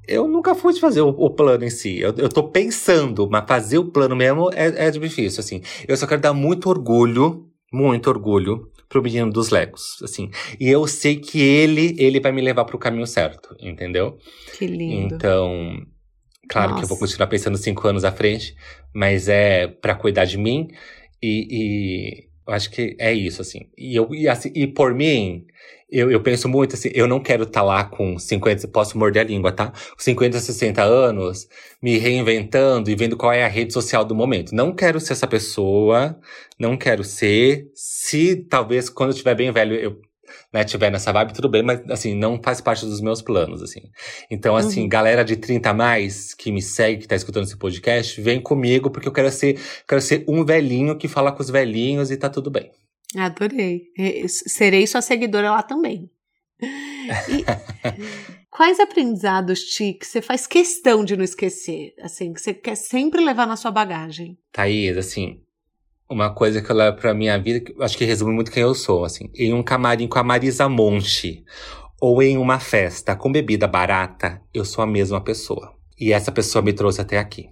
S1: eu nunca fui de fazer o, o plano em si. Eu, eu tô pensando, mas fazer o plano mesmo é, é difícil, assim. Eu só quero dar muito orgulho, muito orgulho pro menino dos Legos, assim. E eu sei que ele, ele vai me levar pro caminho certo, entendeu?
S2: Que lindo.
S1: Então, claro que eu vou
S2: Nossa.
S1: continuar pensando cinco anos à frente, mas é pra cuidar de mim e, e acho que é isso, assim. E, eu, e, assim, e por mim, eu, eu penso muito assim, eu não quero estar lá com 50, posso morder a língua, tá? Com 50, 60 anos, me reinventando e vendo qual é a rede social do momento. Não quero ser essa pessoa, não quero ser. Se talvez quando eu estiver bem velho, eu né, tiver nessa vibe, tudo bem, mas assim, não faz parte dos meus planos, assim. Então, assim,
S2: Uhum.
S1: galera de 30 a mais que me segue, que tá escutando esse podcast, vem comigo, porque eu quero ser, quero ser um velhinho que fala com os velhinhos e tá tudo bem.
S2: Adorei. Serei sua seguidora lá também. E quais aprendizados, Ti, que você faz questão de não esquecer? Assim, que você quer sempre levar na sua bagagem?
S1: Thaís, assim, uma coisa que eu levo pra minha vida, que acho que resume muito quem eu sou, assim. Em um camarim com a Marisa Monte, ou em uma festa com bebida barata, eu sou a mesma pessoa. E essa pessoa me trouxe até aqui.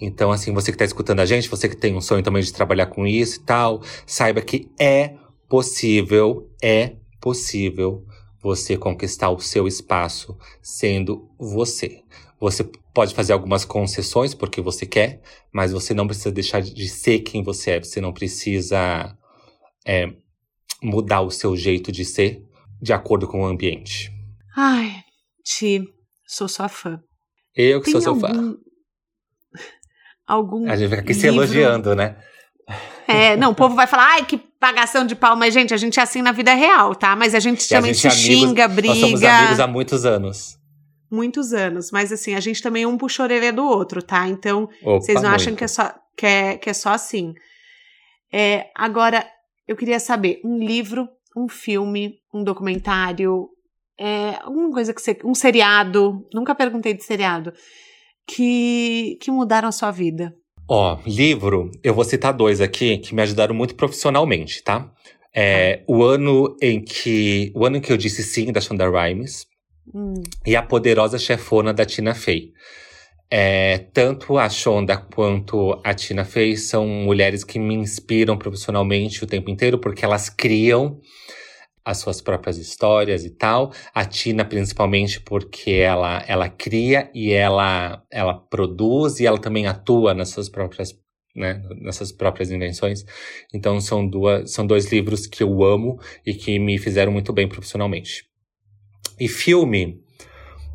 S1: Então, assim, você que tá escutando a gente, você que tem um sonho também de trabalhar com isso e tal, saiba que é possível, é possível você conquistar o seu espaço sendo você. Você pode fazer algumas concessões porque você quer, mas você não precisa deixar de ser quem você é. Você não precisa é, mudar o seu jeito de ser de acordo com o ambiente.
S2: Ai, Ti, sou sua fã.
S1: Eu que Tem sou seu algum... fã.
S2: Algum
S1: A gente fica aqui livro... se elogiando, né?
S2: É, não, o povo vai falar, ai, que pagação de pau, mas, gente, a gente é assim na vida real, tá? Mas a gente e também a gente se é amigos, xinga, briga. Nós
S1: somos amigos há muitos anos.
S2: Muitos anos. Mas assim, a gente também um puxa a orelha do outro, tá? Então, Opa, vocês não muito. acham que é só, que é, que é só assim. É, agora, eu queria saber, um livro, um filme, um documentário, é, alguma coisa que você. Um seriado, nunca perguntei de seriado, que, que mudaram a sua vida.
S1: Ó, oh, livro, eu vou citar dois aqui que me ajudaram muito profissionalmente, tá? É, tá. o ano em que. O ano em que eu disse sim, da Shonda Rhimes. Hum. E a poderosa chefona da Tina Fey. É, tanto a Shonda quanto a Tina Fey são mulheres que me inspiram profissionalmente o tempo inteiro, porque elas criam as suas próprias histórias e tal. A Tina, principalmente, porque ela, ela cria e ela, ela produz e ela também atua nas suas próprias né, nessas próprias invenções. Então são duas, são dois livros que eu amo e que me fizeram muito bem profissionalmente. E filme,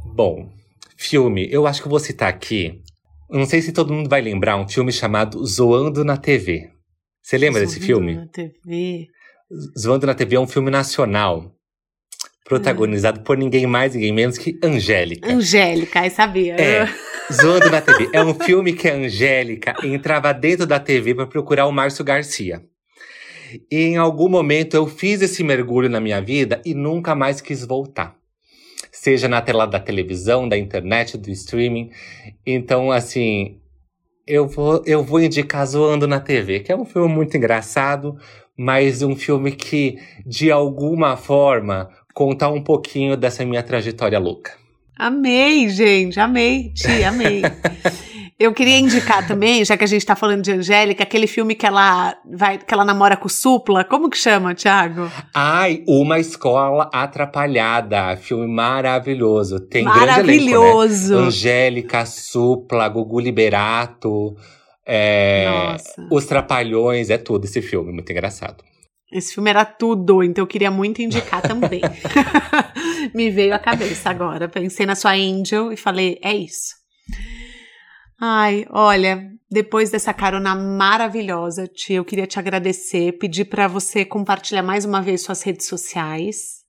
S1: bom, filme, eu acho que eu vou citar aqui. Não sei se todo mundo vai lembrar um filme chamado Zoando na TV. Você lembra Zoando desse filme?
S2: Na TV.
S1: Zoando na TV é um filme nacional. Protagonizado por ninguém mais, ninguém menos que Angélica.
S2: Angélica, eu sabia.
S1: É. Zoando na TV. É um filme que a Angélica entrava dentro da TV para procurar o Márcio Garcia. E em algum momento eu fiz esse mergulho na minha vida e nunca mais quis voltar. Seja na tela da televisão, da internet, do streaming. Então, assim, eu vou, eu vou indicar Zoando na TV, que é um filme muito engraçado, mas um filme que, de alguma forma, conta um pouquinho dessa minha trajetória louca.
S2: Amei, gente, amei, Ti, amei. Eu queria indicar também, já que a gente está falando de Angélica, aquele filme que ela vai, que ela namora com o Supla. Como que chama, Thiago?
S1: Ai, Uma Escola Atrapalhada. Filme maravilhoso. Tem
S2: maravilhoso.
S1: grande elenco, né? Angélica, Supla, Gugu Liberato. É, Os Trapalhões, é tudo esse filme, muito engraçado.
S2: Esse filme era tudo, então eu queria muito indicar também. Me veio à cabeça agora. Pensei na sua Angel e falei, é isso. Ai, olha, depois dessa carona maravilhosa, tia, eu queria te agradecer, pedir para você compartilhar mais uma vez suas redes sociais.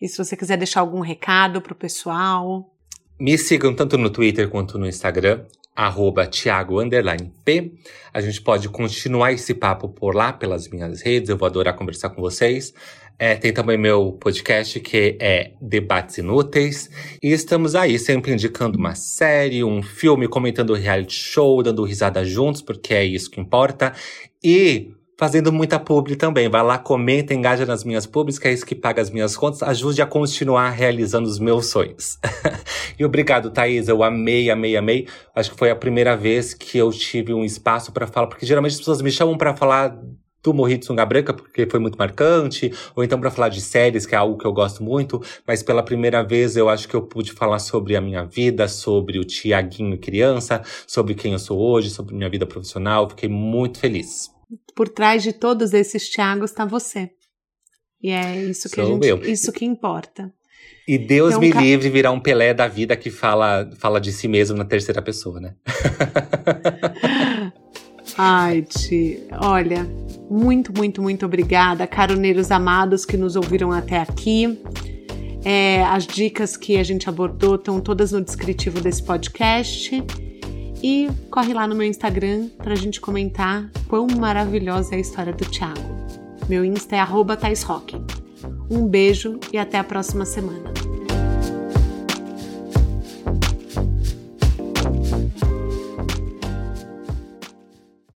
S2: E se você quiser deixar algum recado pro pessoal.
S1: Me sigam tanto no Twitter quanto no Instagram, arroba Thiago P. A gente pode continuar esse papo por lá, pelas minhas redes. Eu vou adorar conversar com vocês. É, tem também meu podcast que é Debates Inúteis. E estamos aí sempre indicando uma série, um filme, comentando reality show, dando risada juntos, porque é isso que importa. E fazendo muita publi também. Vai lá, comenta, engaja nas minhas publis, que é isso que paga as minhas contas. Ajude a continuar realizando os meus sonhos. e obrigado, Thaís. Eu amei, amei, amei. Acho que foi a primeira vez que eu tive um espaço para falar, porque geralmente as pessoas me chamam para falar do Morri de Sunga Branca, porque foi muito marcante, ou então para falar de séries, que é algo que eu gosto muito, mas pela primeira vez eu acho que eu pude falar sobre a minha vida, sobre o Tiaguinho criança, sobre quem eu sou hoje, sobre minha vida profissional. Fiquei muito feliz.
S2: Por trás de todos esses Tiagos está você. E é isso que Sou a gente, eu. isso que importa.
S1: E Deus então, me ca... livre virar um Pelé da vida que fala, fala de si mesmo na terceira pessoa, né?
S2: Ai, Ti, olha, muito, muito, muito obrigada, caroneiros amados que nos ouviram até aqui. É, as dicas que a gente abordou estão todas no descritivo desse podcast. E corre lá no meu Instagram para a gente comentar quão maravilhosa é a história do Thiago. Meu Insta é arroba Um beijo e até a próxima semana.